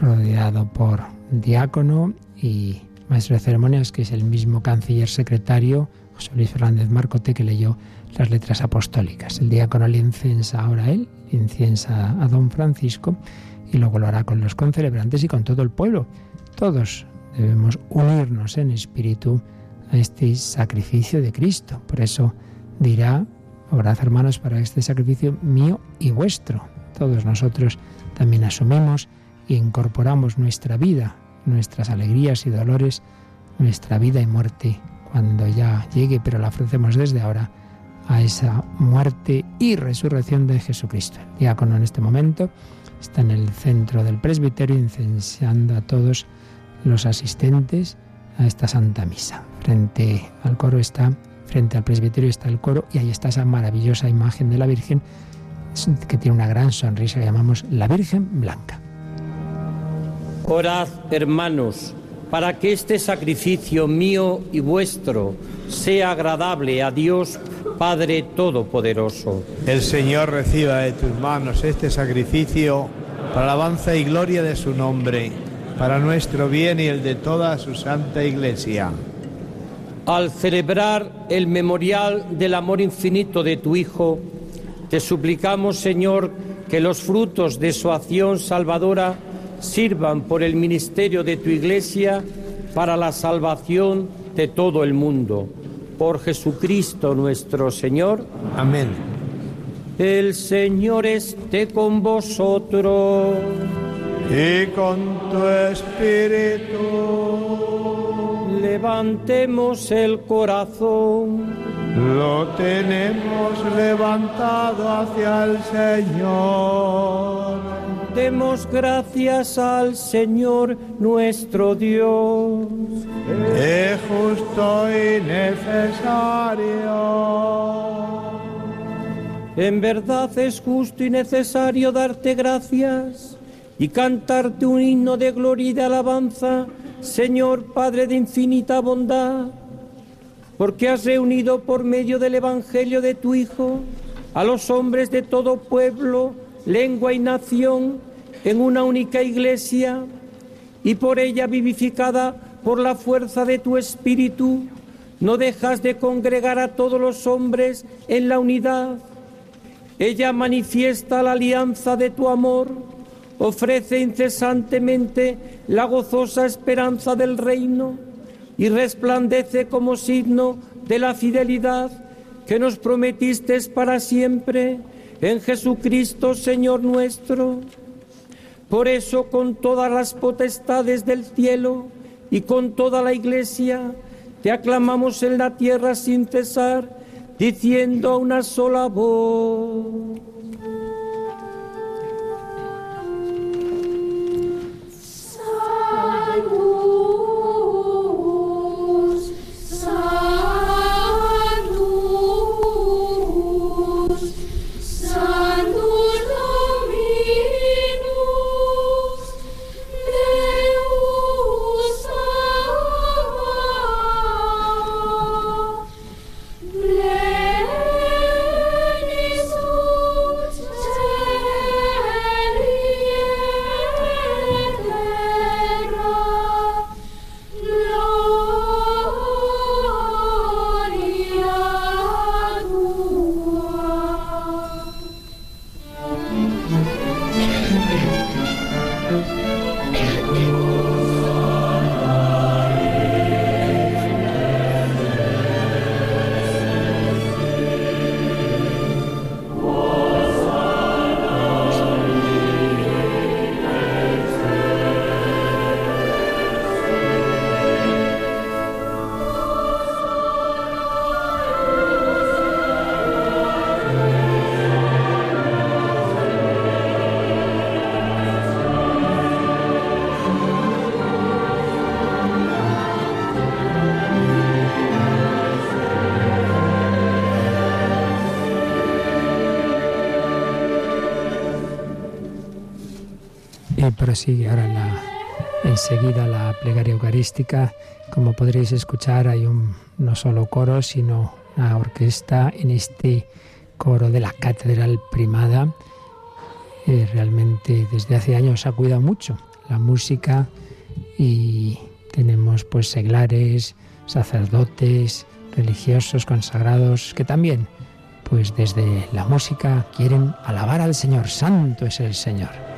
rodeado por diácono y maestro de ceremonias, que es el mismo canciller secretario Luis Fernández Marcote, que leyó las letras apostólicas. El diácono le incensa ahora a él, inciensa a don Francisco y luego lo hará con los concelebrantes y con todo el pueblo. Todos debemos unirnos en espíritu a este sacrificio de Cristo. Por eso dirá, orad hermanos para este sacrificio mío y vuestro. Todos nosotros también asumimos e incorporamos nuestra vida, nuestras alegrías y dolores, nuestra vida y muerte cuando ya llegue, pero la ofrecemos desde ahora a esa muerte y resurrección de Jesucristo. El diácono en este momento está en el centro del presbiterio incensando a todos los asistentes a esta Santa Misa. Frente al coro está, frente al presbiterio está el coro y ahí está esa maravillosa imagen de la Virgen que tiene una gran sonrisa llamamos la Virgen Blanca. Orad, hermanos, para que este sacrificio mío y vuestro sea agradable a Dios Padre Todopoderoso. El Señor reciba de tus manos este sacrificio para alabanza y gloria de su nombre, para nuestro bien y el de toda su santa iglesia. Al celebrar el memorial del amor infinito de tu Hijo, te suplicamos, Señor, que los frutos de su acción salvadora sirvan por el ministerio de tu Iglesia para la salvación de todo el mundo. Por Jesucristo nuestro Señor. Amén. El Señor esté con vosotros. Y con tu espíritu. Levantemos el corazón. Lo tenemos levantado hacia el Señor. Demos gracias al Señor nuestro Dios. Es justo y necesario. En verdad es justo y necesario darte gracias y cantarte un himno de gloria y de alabanza, Señor Padre de infinita bondad, porque has reunido por medio del Evangelio de tu Hijo a los hombres de todo pueblo, lengua y nación en una única iglesia y por ella vivificada por la fuerza de tu Espíritu, no dejas de congregar a todos los hombres en la unidad. Ella manifiesta la alianza de tu amor, ofrece incesantemente la gozosa esperanza del reino y resplandece como signo de la fidelidad que nos prometiste para siempre en Jesucristo Señor nuestro. Por eso con todas las potestades del cielo y con toda la iglesia te aclamamos en la tierra sin cesar, diciendo a una sola voz. Prosigue ahora la, enseguida la plegaria eucarística. Como podréis escuchar, hay un, no solo coro, sino una orquesta en este coro de la Catedral Primada. Eh, realmente desde hace años ha cuidado mucho la música y tenemos pues seglares, sacerdotes, religiosos, consagrados, que también pues desde la música quieren alabar al Señor. Santo es el Señor.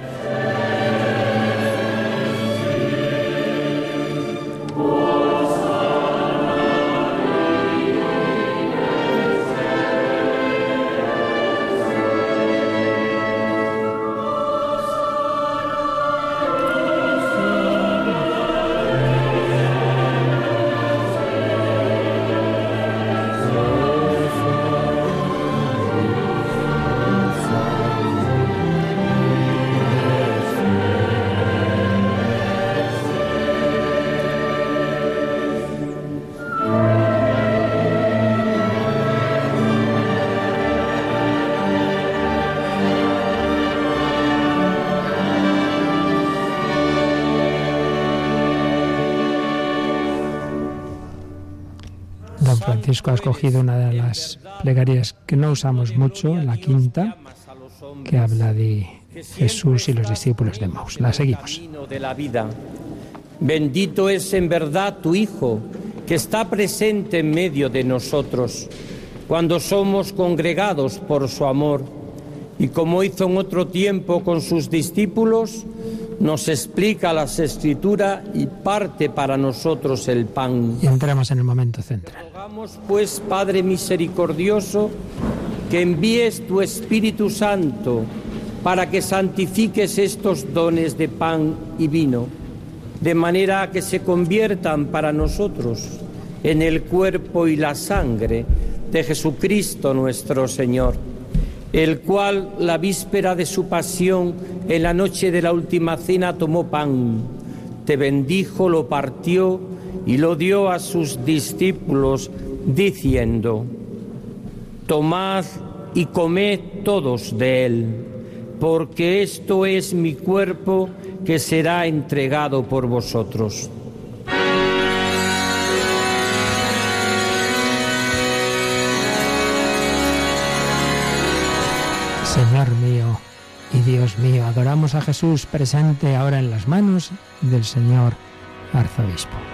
Francisco ha escogido una de las plegarias que no usamos mucho, la quinta, que habla de Jesús y los discípulos de Maus. La seguimos. De la vida. Bendito es en verdad tu Hijo, que está presente en medio de nosotros, cuando somos congregados por su amor. Y como hizo en otro tiempo con sus discípulos, nos explica las escrituras y parte para nosotros el pan. Y entramos en el momento central. Pues, Padre misericordioso, que envíes tu Espíritu Santo para que santifiques estos dones de pan y vino, de manera que se conviertan para nosotros en el cuerpo y la sangre de Jesucristo nuestro Señor, el cual la víspera de su pasión, en la noche de la última cena, tomó pan, te bendijo, lo partió y lo dio a sus discípulos, diciendo, Tomad y comed todos de él, porque esto es mi cuerpo que será entregado por vosotros. Señor mío y Dios mío, adoramos a Jesús presente ahora en las manos del Señor Arzobispo.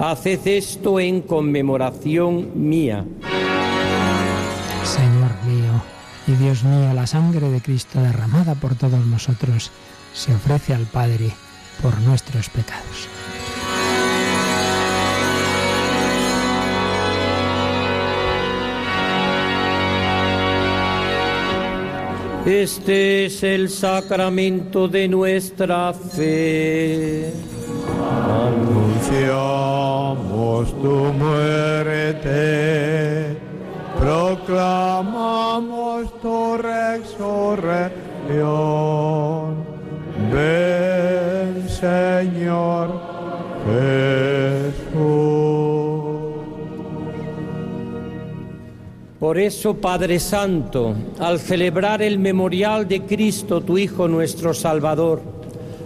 Haced esto en conmemoración mía. Señor mío y Dios mío, la sangre de Cristo derramada por todos nosotros se ofrece al Padre por nuestros pecados. Este es el sacramento de nuestra fe. Anunciamos tu muerte, proclamamos tu resurrección. Ven, Señor Jesús. Por eso, Padre Santo, al celebrar el memorial de Cristo, tu Hijo nuestro Salvador,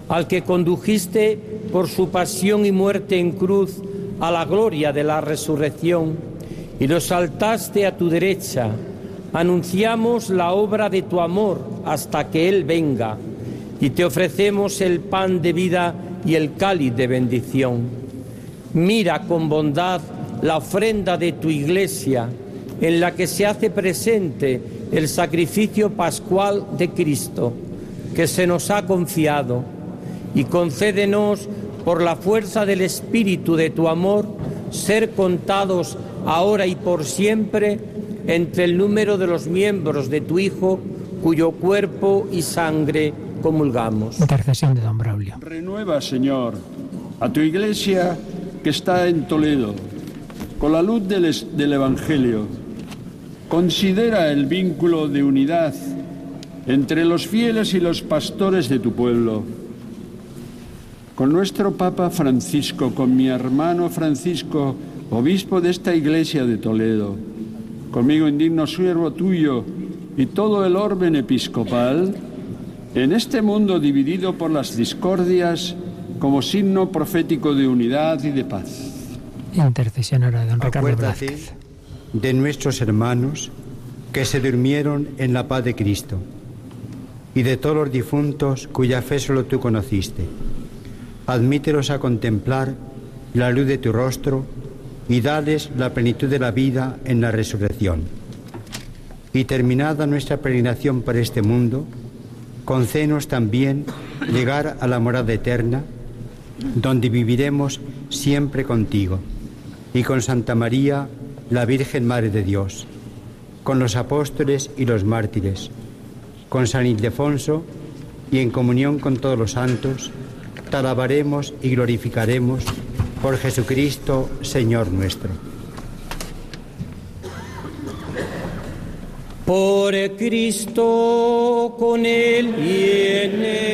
al que condujiste por su pasión y muerte en cruz a la gloria de la resurrección, y lo saltaste a tu derecha, anunciamos la obra de tu amor hasta que Él venga, y te ofrecemos el pan de vida y el cáliz de bendición. Mira con bondad la ofrenda de tu iglesia, en la que se hace presente el sacrificio pascual de Cristo, que se nos ha confiado, y concédenos, por la fuerza del Espíritu de tu amor, ser contados ahora y por siempre entre el número de los miembros de tu Hijo, cuyo cuerpo y sangre comulgamos. Intercesión de Don Braulio. Renueva, Señor, a tu iglesia que está en Toledo, con la luz del, del Evangelio. Considera el vínculo de unidad entre los fieles y los pastores de tu pueblo. Con nuestro Papa Francisco, con mi hermano Francisco, obispo de esta iglesia de Toledo, conmigo indigno siervo tuyo y todo el orden episcopal, en este mundo dividido por las discordias como signo profético de unidad y de paz. Intercesión ahora de Don Ricardo Acuérdate Blázquez. de nuestros hermanos que se durmieron en la paz de Cristo y de todos los difuntos cuya fe solo tú conociste. Admítelos a contemplar la luz de tu rostro y dales la plenitud de la vida en la resurrección. Y terminada nuestra peregrinación por este mundo, concédenos también llegar a la morada eterna, donde viviremos siempre contigo y con Santa María, la Virgen Madre de Dios, con los apóstoles y los mártires, con San Ildefonso y en comunión con todos los santos, te alabaremos y glorificaremos por Jesucristo, Señor nuestro. Por Cristo, con Él Él,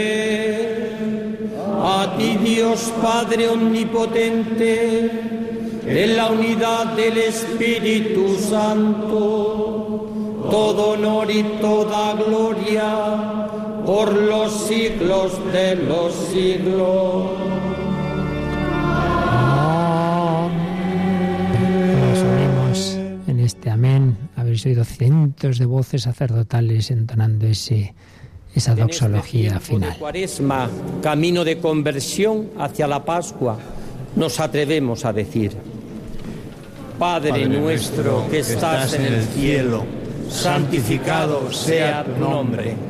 a ti Dios Padre Omnipotente, en la unidad del Espíritu Santo, todo honor y toda gloria por los siglos de los siglos. Nos unimos en este amén. Habéis oído cientos de voces sacerdotales entonando ese, esa doxología De final. cuaresma, camino de conversión hacia la Pascua, nos atrevemos a decir, Padre, Padre nuestro que estás en el cielo, santificado sea tu nombre.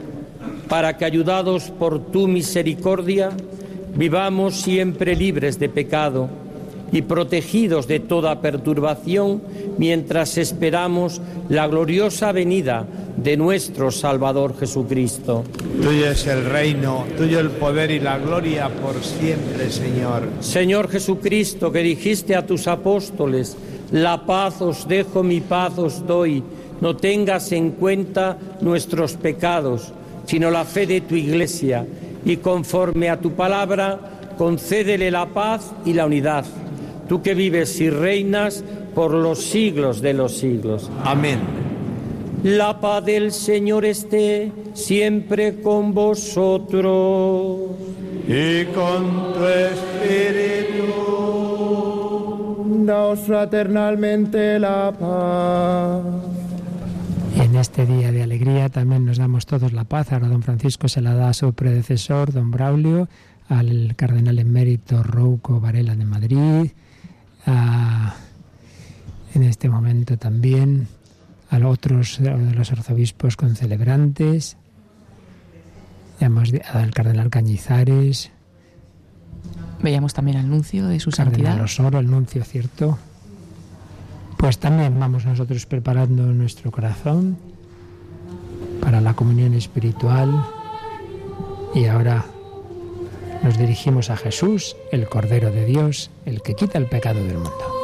para que, ayudados por tu misericordia, vivamos siempre libres de pecado y protegidos de toda perturbación mientras esperamos la gloriosa venida de nuestro Salvador Jesucristo. Tuyo es el reino, tuyo el poder y la gloria por siempre, Señor. Señor Jesucristo, que dijiste a tus apóstoles, la paz os dejo, mi paz os doy, no tengas en cuenta nuestros pecados, sino la fe de tu iglesia, y conforme a tu palabra, concédele la paz y la unidad. Tú que vives y reinas por los siglos de los siglos. Amén. La paz del Señor esté siempre con vosotros. Y con tu espíritu, daos fraternalmente la paz. En este día de alegría también nos damos todos la paz. Ahora don Francisco se la da a su predecesor, don Braulio, al cardenal emérito Rouco Varela de Madrid, a- en este momento también a los otros de los arzobispos concelebrantes, al cardenal Cañizares, Veíamos también al nuncio de su cardenal santidad. Osoro, el nuncio, ¿cierto? Pues también vamos nosotros preparando nuestro corazón para la comunión espiritual y ahora nos dirigimos a Jesús, el Cordero de Dios, el que quita el pecado del mundo.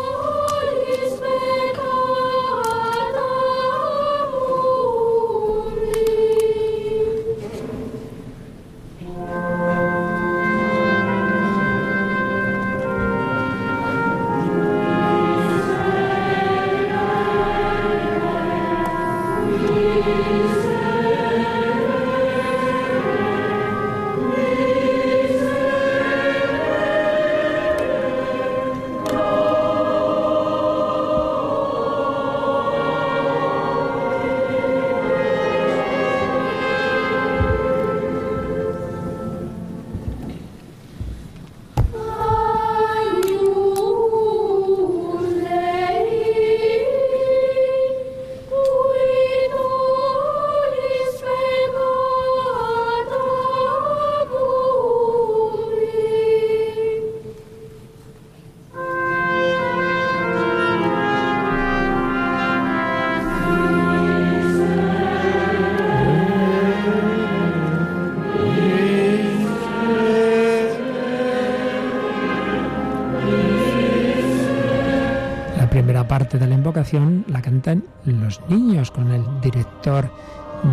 Cantan los niños con el director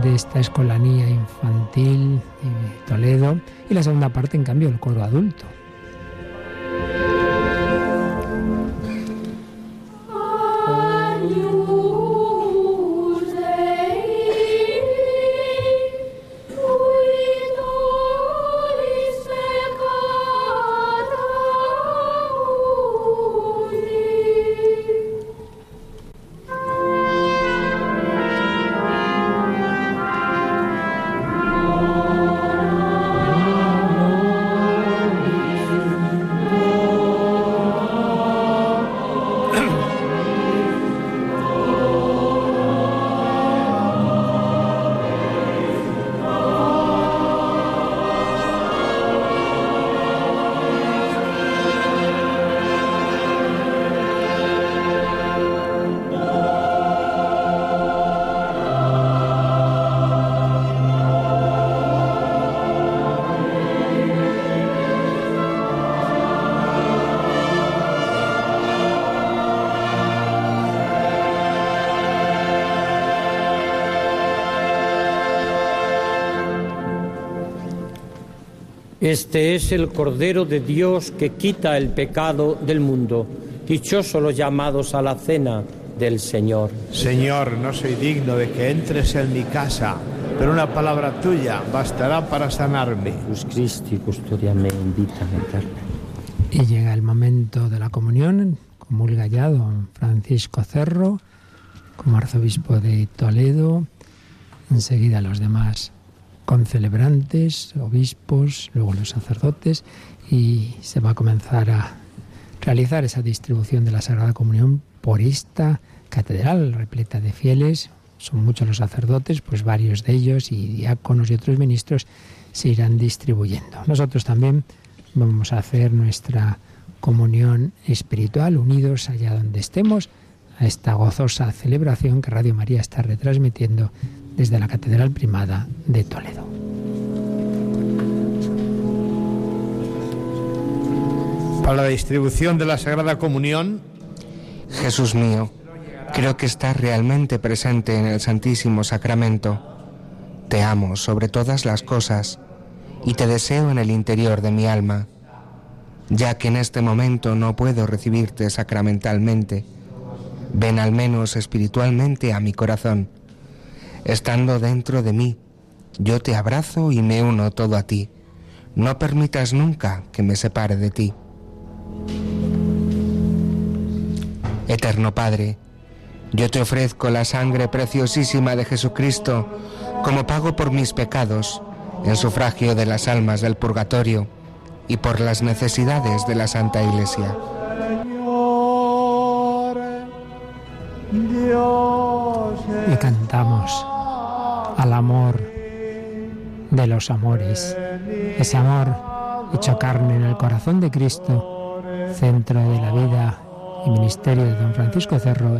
de esta escolanía infantil de Toledo y la segunda parte en cambio el coro adulto. Este es el Cordero de Dios que quita el pecado del mundo. Dichosos los llamados a la cena del Señor. Señor, no soy digno de que entres en mi casa, pero una palabra tuya bastará para sanarme. Jesús Cristi, custodia me invita a Y llega el momento de la comunión, comulga ya don Francisco Cerro, como arzobispo de Toledo, enseguida los demás concelebrantes, obispos, luego los sacerdotes, y se va a comenzar a realizar esa distribución de la Sagrada Comunión por esta catedral repleta de fieles. Son muchos los sacerdotes, pues varios de ellos y diáconos y otros ministros se irán distribuyendo. Nosotros también vamos a hacer nuestra comunión espiritual unidos allá donde estemos a esta gozosa celebración que Radio María está retransmitiendo desde la Catedral Primada de Toledo. Para la distribución de la Sagrada Comunión, Jesús mío, creo que estás realmente presente en el Santísimo Sacramento. Te amo sobre todas las cosas y te deseo en el interior de mi alma, ya que en este momento no puedo recibirte sacramentalmente. Ven al menos espiritualmente a mi corazón estando dentro de mí. Yo te abrazo y me uno todo a ti. No permitas nunca que me separe de ti. Eterno Padre, yo te ofrezco la sangre preciosísima de Jesucristo como pago por mis pecados, en sufragio de las almas del purgatorio y por las necesidades de la Santa Iglesia. Y cantamos al amor de los amores, ese amor hecho carne en el corazón de Cristo, centro de la vida y ministerio de don Francisco Cerro,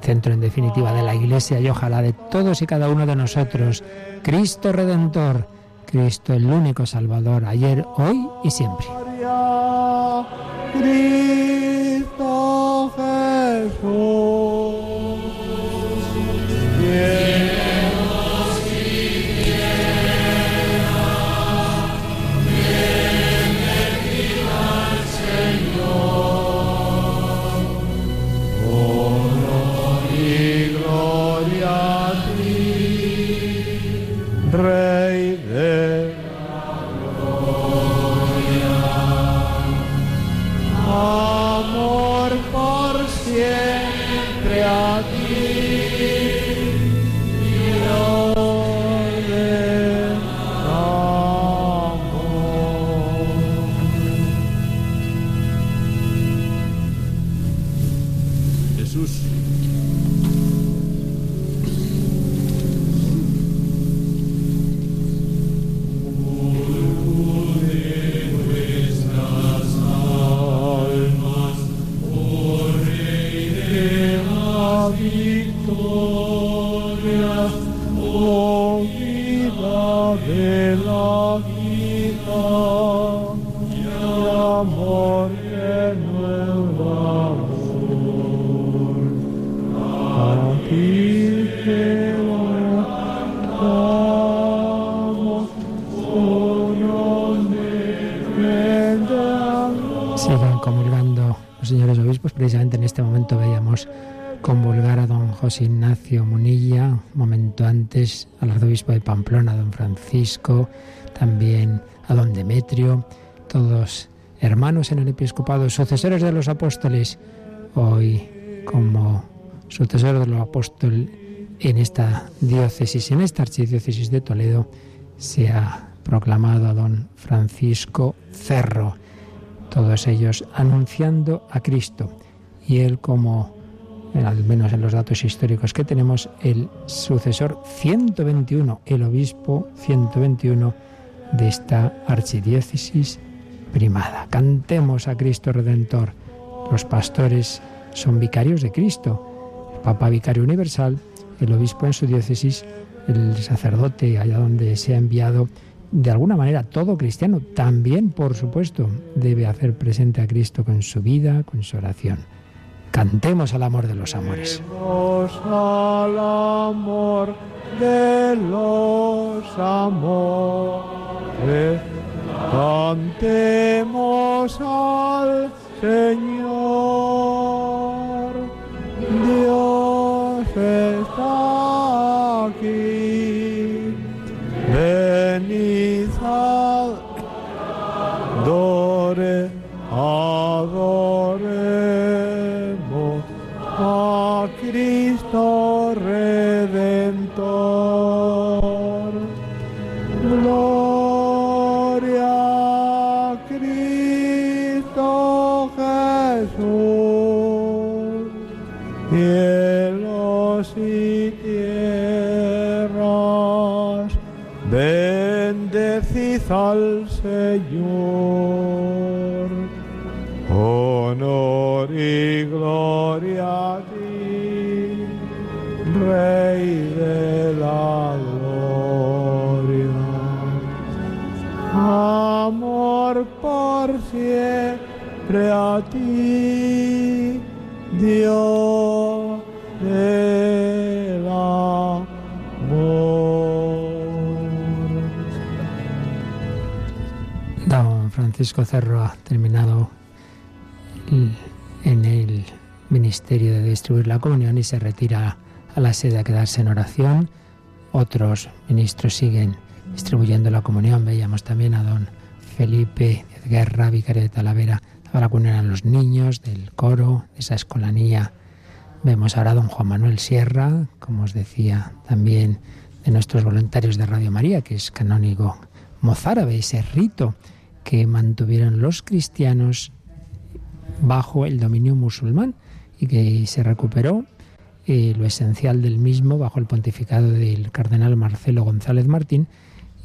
centro en definitiva de la Iglesia y ojalá de todos y cada uno de nosotros, Cristo Redentor, Cristo el único Salvador, ayer, hoy y siempre. Cristo Ignacio Munilla, un momento antes al arzobispo de Pamplona, don Francisco, también a don Demetrio, todos hermanos en el episcopado, sucesores de los apóstoles, hoy como sucesor de los apóstoles en esta diócesis, en esta archidiócesis de Toledo, se ha proclamado a don Francisco Cerro, todos ellos anunciando a Cristo y él como al menos en los datos históricos que tenemos, el sucesor 121, el obispo 121 de esta archidiócesis primada. Cantemos a Cristo Redentor. Los pastores son vicarios de Cristo, el Papa vicario universal, el obispo en su diócesis, el sacerdote allá donde se ha enviado. De alguna manera, todo cristiano también, por supuesto, debe hacer presente a Cristo con su vida, con su oración. Cantemos al amor de los amores. al amor de los amores. Cantemos al Señor. Rey de la gloria. Amor por siempre a ti, Dios del amor. Don Francisco Cerro ha terminado en el ministerio de distribuir la comunión y se retira la sede a quedarse en oración. Otros ministros siguen distribuyendo la comunión. Veíamos también a don Felipe Guerra, vicario de Talavera, daba la comunión a los niños del coro, de esa escolanía. Vemos ahora a don Juan Manuel Sierra, como os decía, también de nuestros voluntarios de Radio María, que es canónigo mozárabe, ese rito que mantuvieron los cristianos bajo el dominio musulmán y que se recuperó lo esencial del mismo bajo el pontificado del cardenal Marcelo González Martín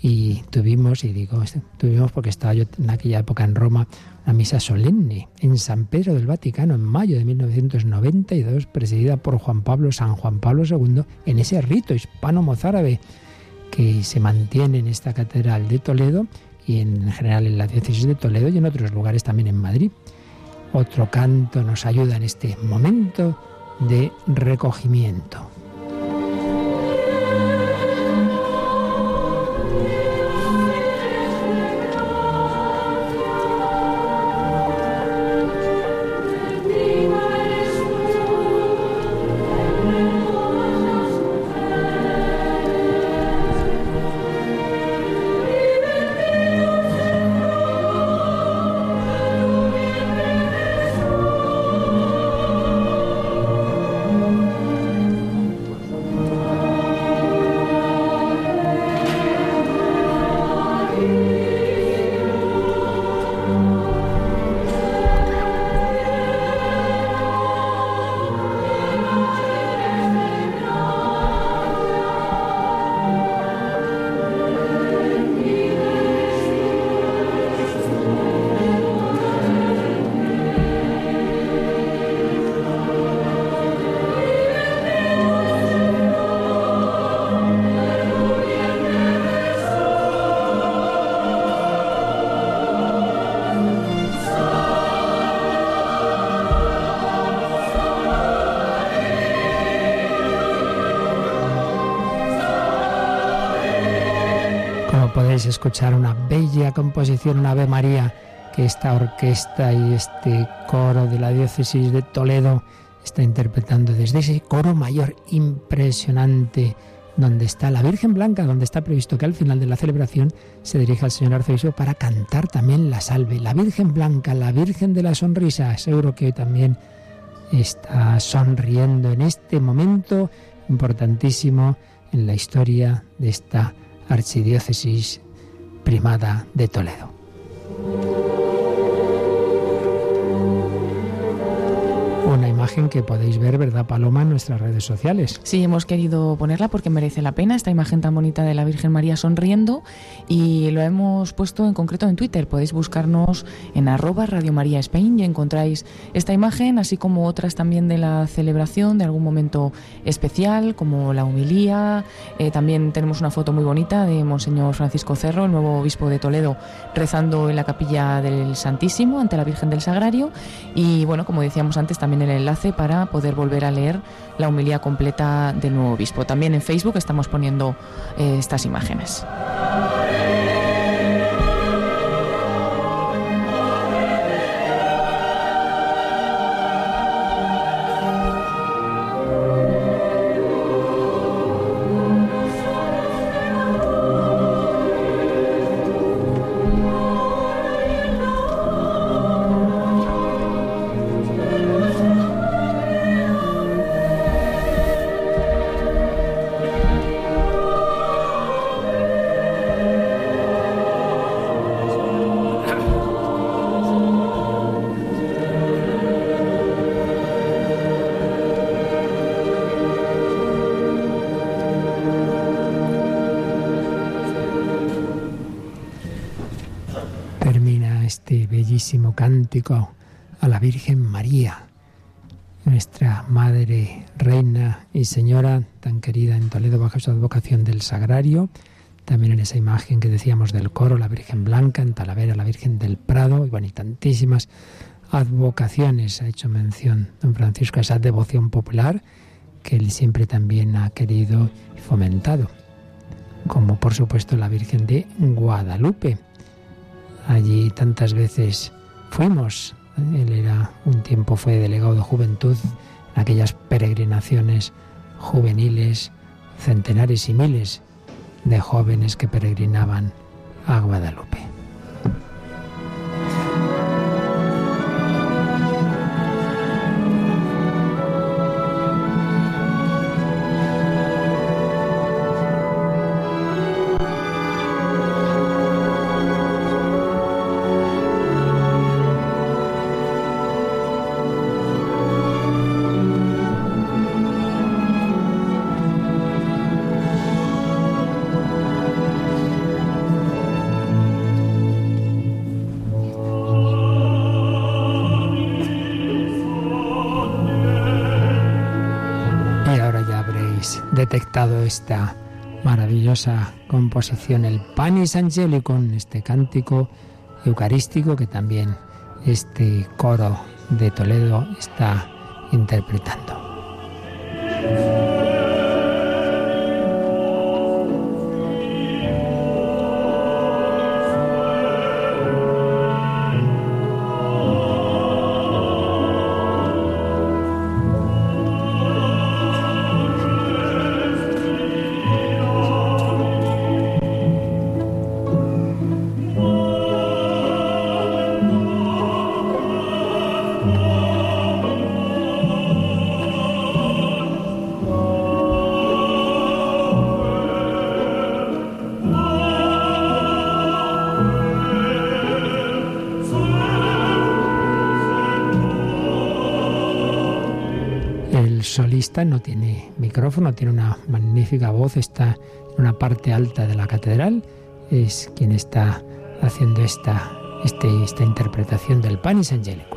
y tuvimos, y digo, tuvimos porque estaba yo en aquella época en Roma, una misa solemne en San Pedro del Vaticano en mayo de 1992, presidida por Juan Pablo, San Juan Pablo II, en ese rito hispano-mozárabe que se mantiene en esta catedral de Toledo y en general en la diócesis de Toledo y en otros lugares también en Madrid. Otro canto nos ayuda en este momento de recogimiento. Escuchar, una bella composición, una Ave María, que esta orquesta y este coro de la diócesis de Toledo está interpretando desde ese coro mayor impresionante, donde está la Virgen Blanca, donde está previsto que al final de la celebración se dirija al señor arzobispo para cantar también la salve. La Virgen Blanca, la Virgen de la Sonrisa, seguro que hoy también está sonriendo en este momento importantísimo en la historia de esta archidiócesis primada de Toledo. Imagen que podéis ver, ¿verdad, Paloma, en nuestras redes sociales? Sí, hemos querido ponerla porque merece la pena esta imagen tan bonita de la Virgen María sonriendo y lo hemos puesto en concreto en Twitter. Podéis buscarnos en arroba Radio María Spain y encontráis esta imagen, así como otras también de la celebración de algún momento especial, como la humilía. Eh, también tenemos una foto muy bonita de Monseñor Francisco Cerro, el nuevo obispo de Toledo, rezando en la capilla del Santísimo ante la Virgen del Sagrario. Y bueno, como decíamos antes, también el para poder volver a leer la humilía completa del nuevo obispo. También en Facebook estamos poniendo eh, estas imágenes. Cántico a la Virgen María, nuestra Madre, Reina y Señora, tan querida en Toledo bajo su advocación del Sagrario, también en esa imagen que decíamos del coro, la Virgen Blanca, en Talavera, la Virgen del Prado, y bueno, y tantísimas advocaciones ha hecho mención don Francisco a esa devoción popular que él siempre también ha querido y fomentado, como por supuesto la Virgen de Guadalupe. Allí tantas veces fuimos, él era un tiempo fue delegado de juventud en aquellas peregrinaciones juveniles, centenares y miles de jóvenes que peregrinaban a Guadalupe. Detectado esta maravillosa composición, el Panis Angelicum, este cántico eucarístico que también este coro de Toledo está interpretando. No tiene micrófono, tiene una magnífica voz, está en una parte alta de la catedral, es quien está haciendo esta, este, esta interpretación del Panis Angelicum.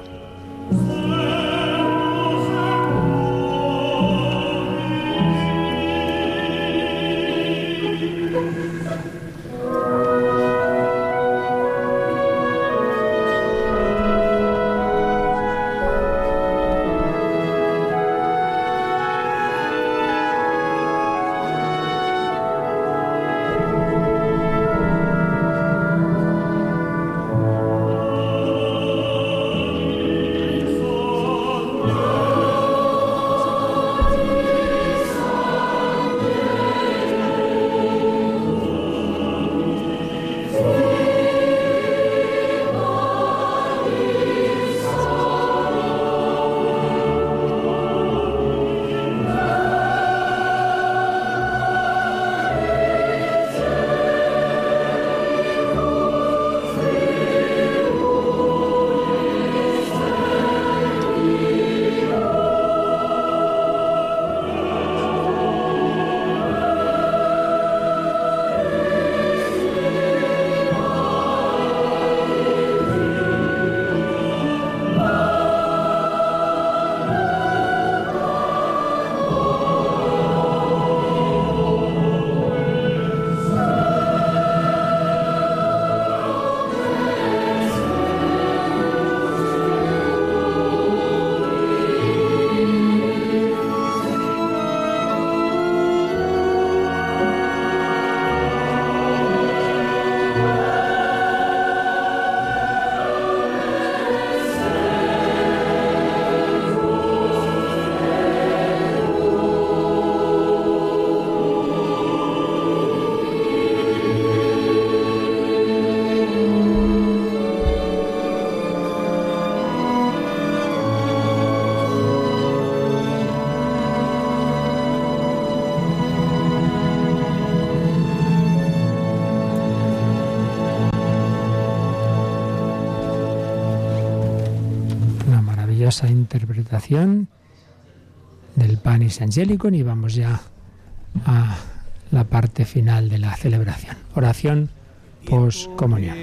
Interpretación del Panis Angelicum y vamos ya a la parte final de la celebración. Oración poscomunión.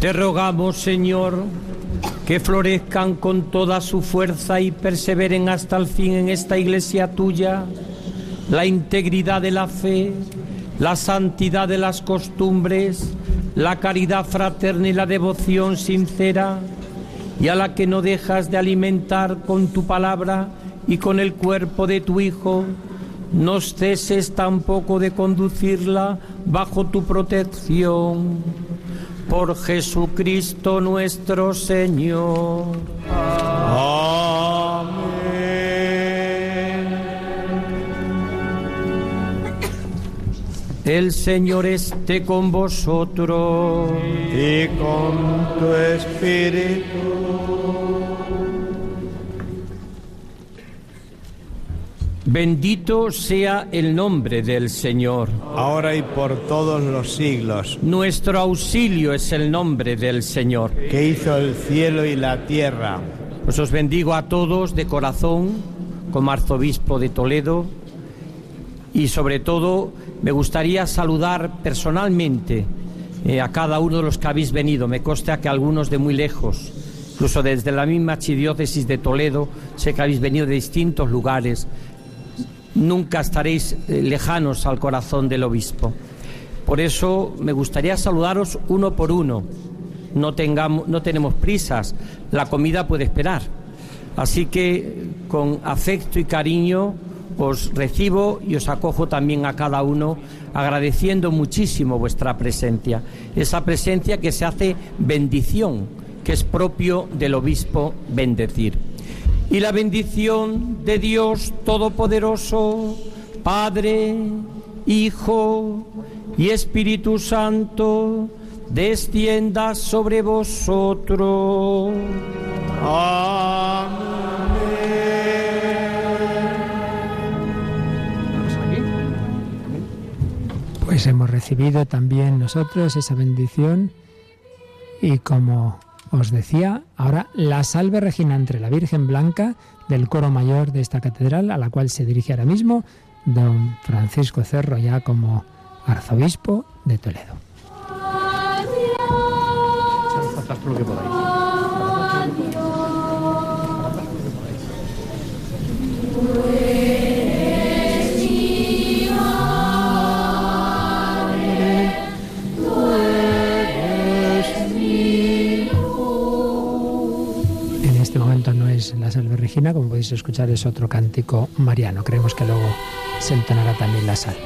Te rogamos, Señor, que florezcan con toda su fuerza y perseveren hasta el fin en esta iglesia tuya la integridad de la fe, la santidad de las costumbres, la caridad fraterna y la devoción sincera, y a la que no dejas de alimentar con tu palabra y con el cuerpo de tu Hijo, no ceses tampoco de conducirla bajo tu protección. Por Jesucristo nuestro Señor. El Señor esté con vosotros. Y con tu espíritu. Bendito sea el nombre del Señor. Ahora y por todos los siglos. Nuestro auxilio es el nombre del Señor. Que hizo el cielo y la tierra. Pues os bendigo a todos de corazón, como arzobispo de Toledo, y sobre todo me gustaría saludar personalmente eh, a cada uno de los que habéis venido. Me consta que algunos de muy lejos, incluso desde la misma archidiócesis de Toledo, sé que habéis venido de distintos lugares. Nunca estaréis eh, lejanos al corazón del obispo. Por eso me gustaría saludaros uno por uno. No, tengamos, no tenemos prisas, la comida puede esperar. Así que con afecto y cariño os recibo y os acojo también a cada uno agradeciendo muchísimo vuestra presencia, esa presencia que se hace bendición, que es propio del obispo bendecir. Y la bendición de Dios Todopoderoso, Padre, Hijo y Espíritu Santo, descienda sobre vosotros. Pues hemos recibido también nosotros esa bendición y como os decía, ahora la salve regina entre la Virgen Blanca del coro mayor de esta catedral, a la cual se dirige ahora mismo don Francisco Cerro ya como arzobispo de Toledo. La salve Regina, como podéis escuchar es otro cántico mariano. Creemos que luego se entonará también la salve.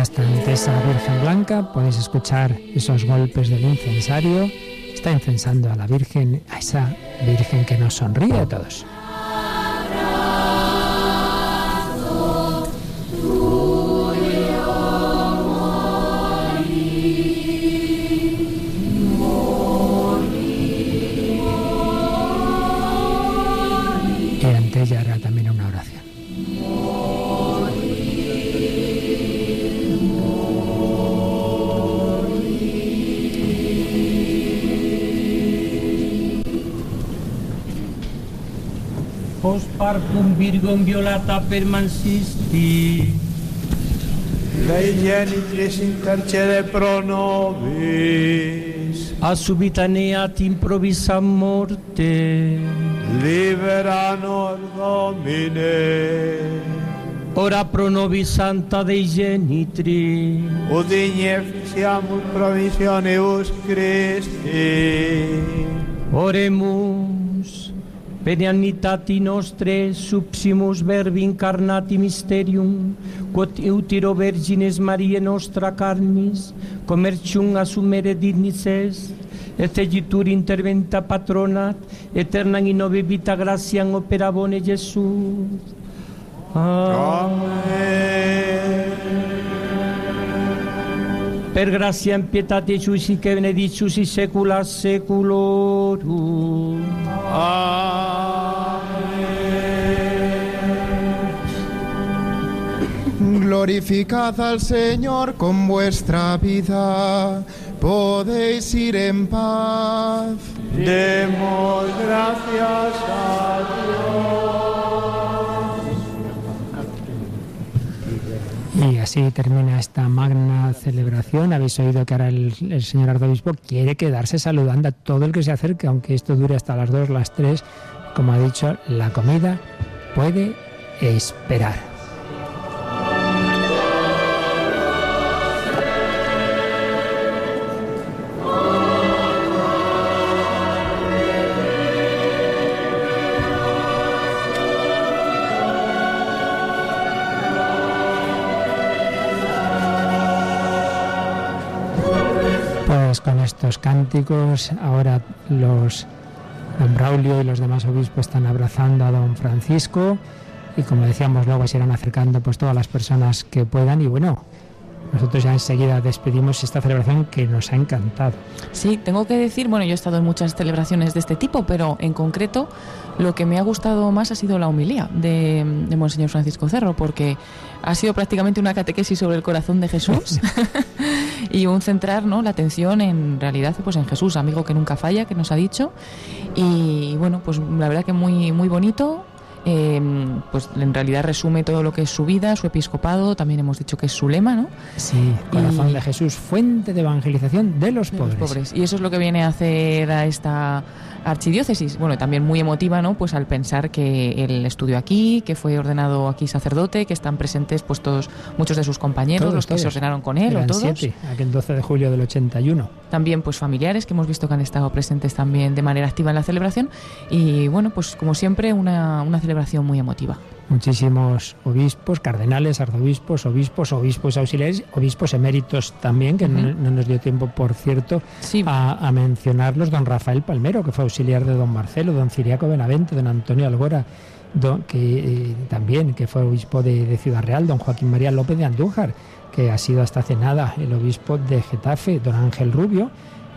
Está ante esa Virgen Blanca, podéis escuchar esos golpes del incensario está incensando a la Virgen, a esa Virgen que nos sonríe a todos. Virgum violata permansisti. Dei genitris intercede pro nobis. A subitaneat improvisam morte. Libera nos Domine. Ora pro nobis santa Dei genitri. Udigne siamus provisionibus Christi. Oremus. benignitati nostre subsimus verbi incarnati mysterium, quod utero Virgines Maria nostra carnis, commercium assumere dignices, et egitur interventa patronat, eterna in nove vita gratiam opera bone Iesus. Amen. Amen. Per gratia e pietate Iusi che benedictus in saecula saeculorum. Glorificad al Señor con vuestra vida. Podéis ir en paz. Demos gracias a Dios. Y así termina esta magna celebración. Habéis oído que ahora el, señor arzobispo quiere quedarse saludando a todo el que se acerque, aunque esto dure hasta las 2, las 3. Como ha dicho, la comida puede esperar. Estos cánticos, ahora los don Braulio y los demás obispos están abrazando a don Francisco y como decíamos luego se irán acercando pues todas las personas que puedan y bueno nosotros ya enseguida despedimos esta celebración que nos ha encantado. Sí, tengo que decir, bueno, yo he estado en muchas celebraciones de este tipo, pero en concreto lo que me ha gustado más ha sido la humilía de, de Monseñor Francisco Cerro, porque ha sido prácticamente una catequesis sobre el corazón de Jesús y un centrar ¿no? la atención en realidad pues en Jesús, amigo que nunca falla, que nos ha dicho. Y bueno, pues la verdad que muy, muy bonito, eh, pues en realidad resume todo lo que es su vida, su episcopado, también hemos dicho que es su lema, ¿no? Sí, corazón y, de Jesús, fuente de evangelización de los de pobres. Los pobres. Y eso es lo que viene a hacer a esta archidiócesis. Bueno, también muy emotiva, ¿no? Pues al pensar que él estudió aquí, que fue ordenado aquí sacerdote, que están presentes pues todos, muchos de sus compañeros, todos, los que todos. se ordenaron con él, Eran o todos. Siete, aquel 12 de julio del 81. También pues familiares que hemos visto que han estado presentes también de manera activa en la celebración. Y bueno, pues como siempre, una, una celebración muy emotiva muchísimos obispos, cardenales, arzobispos, obispos, obispos auxiliares, obispos eméritos también, que uh -huh. no, no, nos dio tiempo, por cierto, sí. a, a, mencionarlos. Don Rafael Palmero, que fue auxiliar de don Marcelo, don Ciriaco Benavente, don Antonio Algora, don, que eh, también que fue obispo de, de, Ciudad Real, don Joaquín María López de Andújar, que ha sido hasta hace nada el obispo de Getafe, don Ángel Rubio,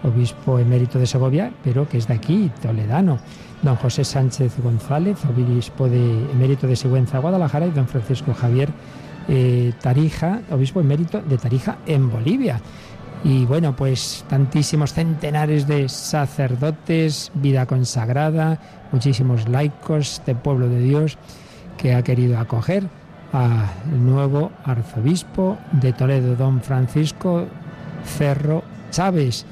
obispo emérito de Segovia, pero que es de aquí, toledano don José Sánchez González, obispo de emérito de Sigüenza, Guadalajara, y don Francisco Javier eh, Tarija, obispo emérito de Tarija en Bolivia. Y bueno, pues tantísimos centenares de sacerdotes, vida consagrada, muchísimos laicos de pueblo de Dios que ha querido acoger al nuevo arzobispo de Toledo, don Francisco Cerro Chávez,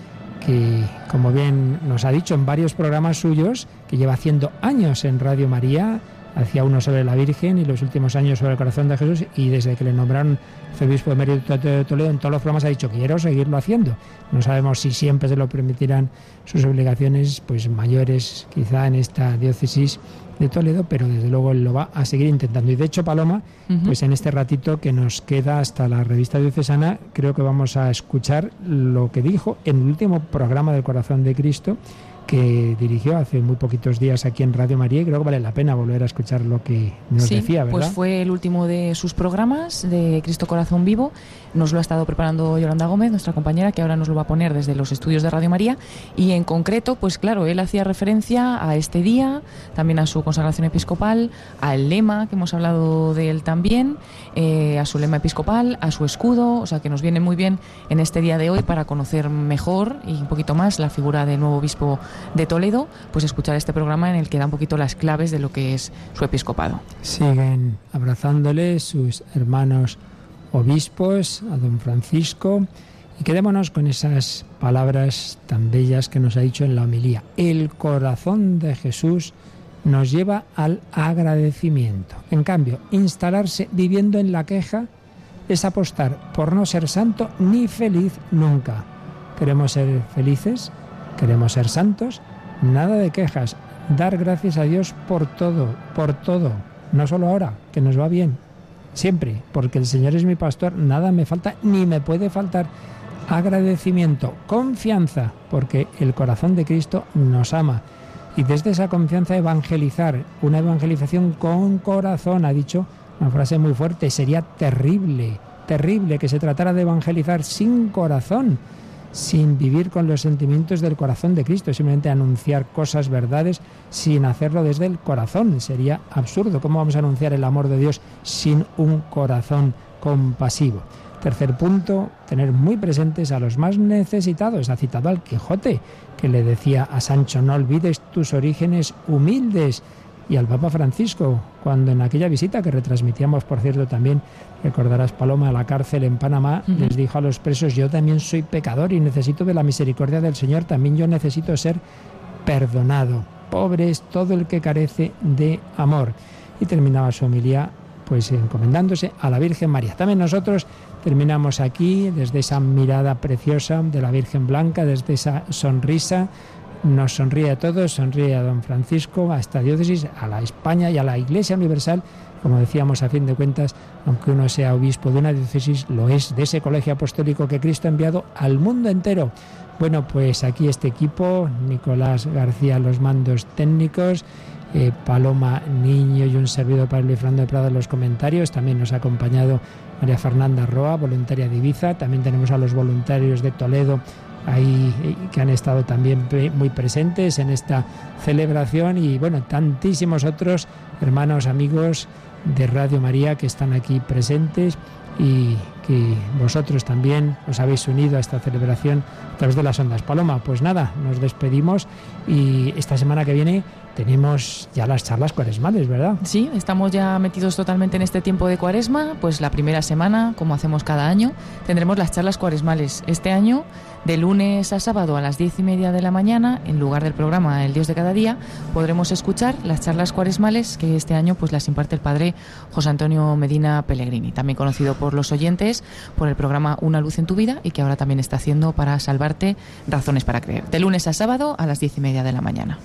que como bien nos ha dicho en varios programas suyos, que lleva haciendo años en Radio María, hacía uno sobre la Virgen y los últimos años sobre el corazón de Jesús y desde que le nombraron obispo emérito de Toledo en todos los programas ha dicho quiero seguirlo haciendo. No sabemos si siempre se lo permitirán sus obligaciones pues mayores quizá en esta diócesis de Toledo, pero desde luego él lo va a seguir intentando. Y de hecho, Paloma, uh -huh. pues en este ratito que nos queda hasta la revista diocesana, creo que vamos a escuchar lo que dijo en el último programa del Corazón de Cristo que dirigió hace muy poquitos días aquí en Radio María y creo que vale la pena volver a escuchar lo que nos sí, decía, ¿verdad? Pues fue el último de sus programas de Cristo Corazón Vivo. Nos lo ha estado preparando Yolanda Gómez, nuestra compañera, que ahora nos lo va a poner desde los estudios de Radio María. Y en concreto, pues claro, él hacía referencia a este día, también a su consagración episcopal, al lema, que hemos hablado de él también, eh, a su lema episcopal, a su escudo, o sea que nos viene muy bien en este día de hoy para conocer mejor y un poquito más la figura del nuevo obispo de Toledo, pues escuchar este programa en el que da un poquito las claves de lo que es su episcopado. Siguen abrazándole sus hermanos obispos, a don Francisco, y quedémonos con esas palabras tan bellas que nos ha dicho en la homilía. El corazón de Jesús nos lleva al agradecimiento. En cambio, instalarse viviendo en la queja es apostar por no ser santo ni feliz nunca. ¿Queremos ser felices? ¿Queremos ser santos? Nada de quejas. Dar gracias a Dios por todo, por todo. No solo ahora, que nos va bien. Siempre, porque el Señor es mi pastor, nada me falta ni me puede faltar. Agradecimiento, confianza, porque el corazón de Cristo nos ama. Y desde esa confianza evangelizar, una evangelización con corazón, ha dicho una frase muy fuerte, sería terrible, terrible que se tratara de evangelizar sin corazón sin vivir con los sentimientos del corazón de Cristo, simplemente anunciar cosas, verdades, sin hacerlo desde el corazón. Sería absurdo. ¿Cómo vamos a anunciar el amor de Dios sin un corazón compasivo. Tercer punto, tener muy presentes a los más necesitados. Ha citado al Quijote, que le decía a Sancho, no olvides tus orígenes humildes. Y al Papa Francisco, cuando en aquella visita que retransmitíamos, por cierto, también, recordarás Paloma, a la cárcel en Panamá, les dijo a los presos, yo también soy pecador y necesito de la misericordia del Señor, también yo necesito ser perdonado. Pobre es todo el que carece de amor. Y terminaba su homilía pues encomendándose a la Virgen María. También nosotros terminamos aquí desde esa mirada preciosa de la Virgen Blanca, desde esa sonrisa. Nos sonríe a todos, sonríe a don Francisco, a esta diócesis, a la España y a la Iglesia Universal. Como decíamos, a fin de cuentas, aunque uno sea obispo de una diócesis, lo es de ese colegio apostólico que Cristo ha enviado al mundo entero. Bueno, pues aquí este equipo, Nicolás García, los mandos técnicos, eh, Paloma Niño y un servidor para Luis Fernando de Prada en los comentarios. También nos ha acompañado María Fernanda Roa, voluntaria de Ibiza. También tenemos a los voluntarios de Toledo ahí eh, que han estado también muy presentes en esta celebración y bueno, tantísimos otros hermanos, amigos de Radio María que están aquí presentes y que vosotros también os habéis unido a esta celebración a través de las ondas. Paloma, pues nada, nos despedimos y esta semana que viene tenemos ya las charlas cuaresmales, ¿verdad? Sí, estamos ya metidos totalmente en este tiempo de cuaresma, pues la primera semana, como hacemos cada año, tendremos las charlas cuaresmales. Este año, de lunes a sábado a las diez y media de la mañana, en lugar del programa El Dios de cada día, podremos escuchar las charlas cuaresmales que este año pues las imparte el padre José Antonio Medina Pellegrini, también conocido por los oyentes por el programa Una luz en tu vida y que ahora también está haciendo para salvarte razones para creer. De lunes a sábado a las diez y media de la mañana.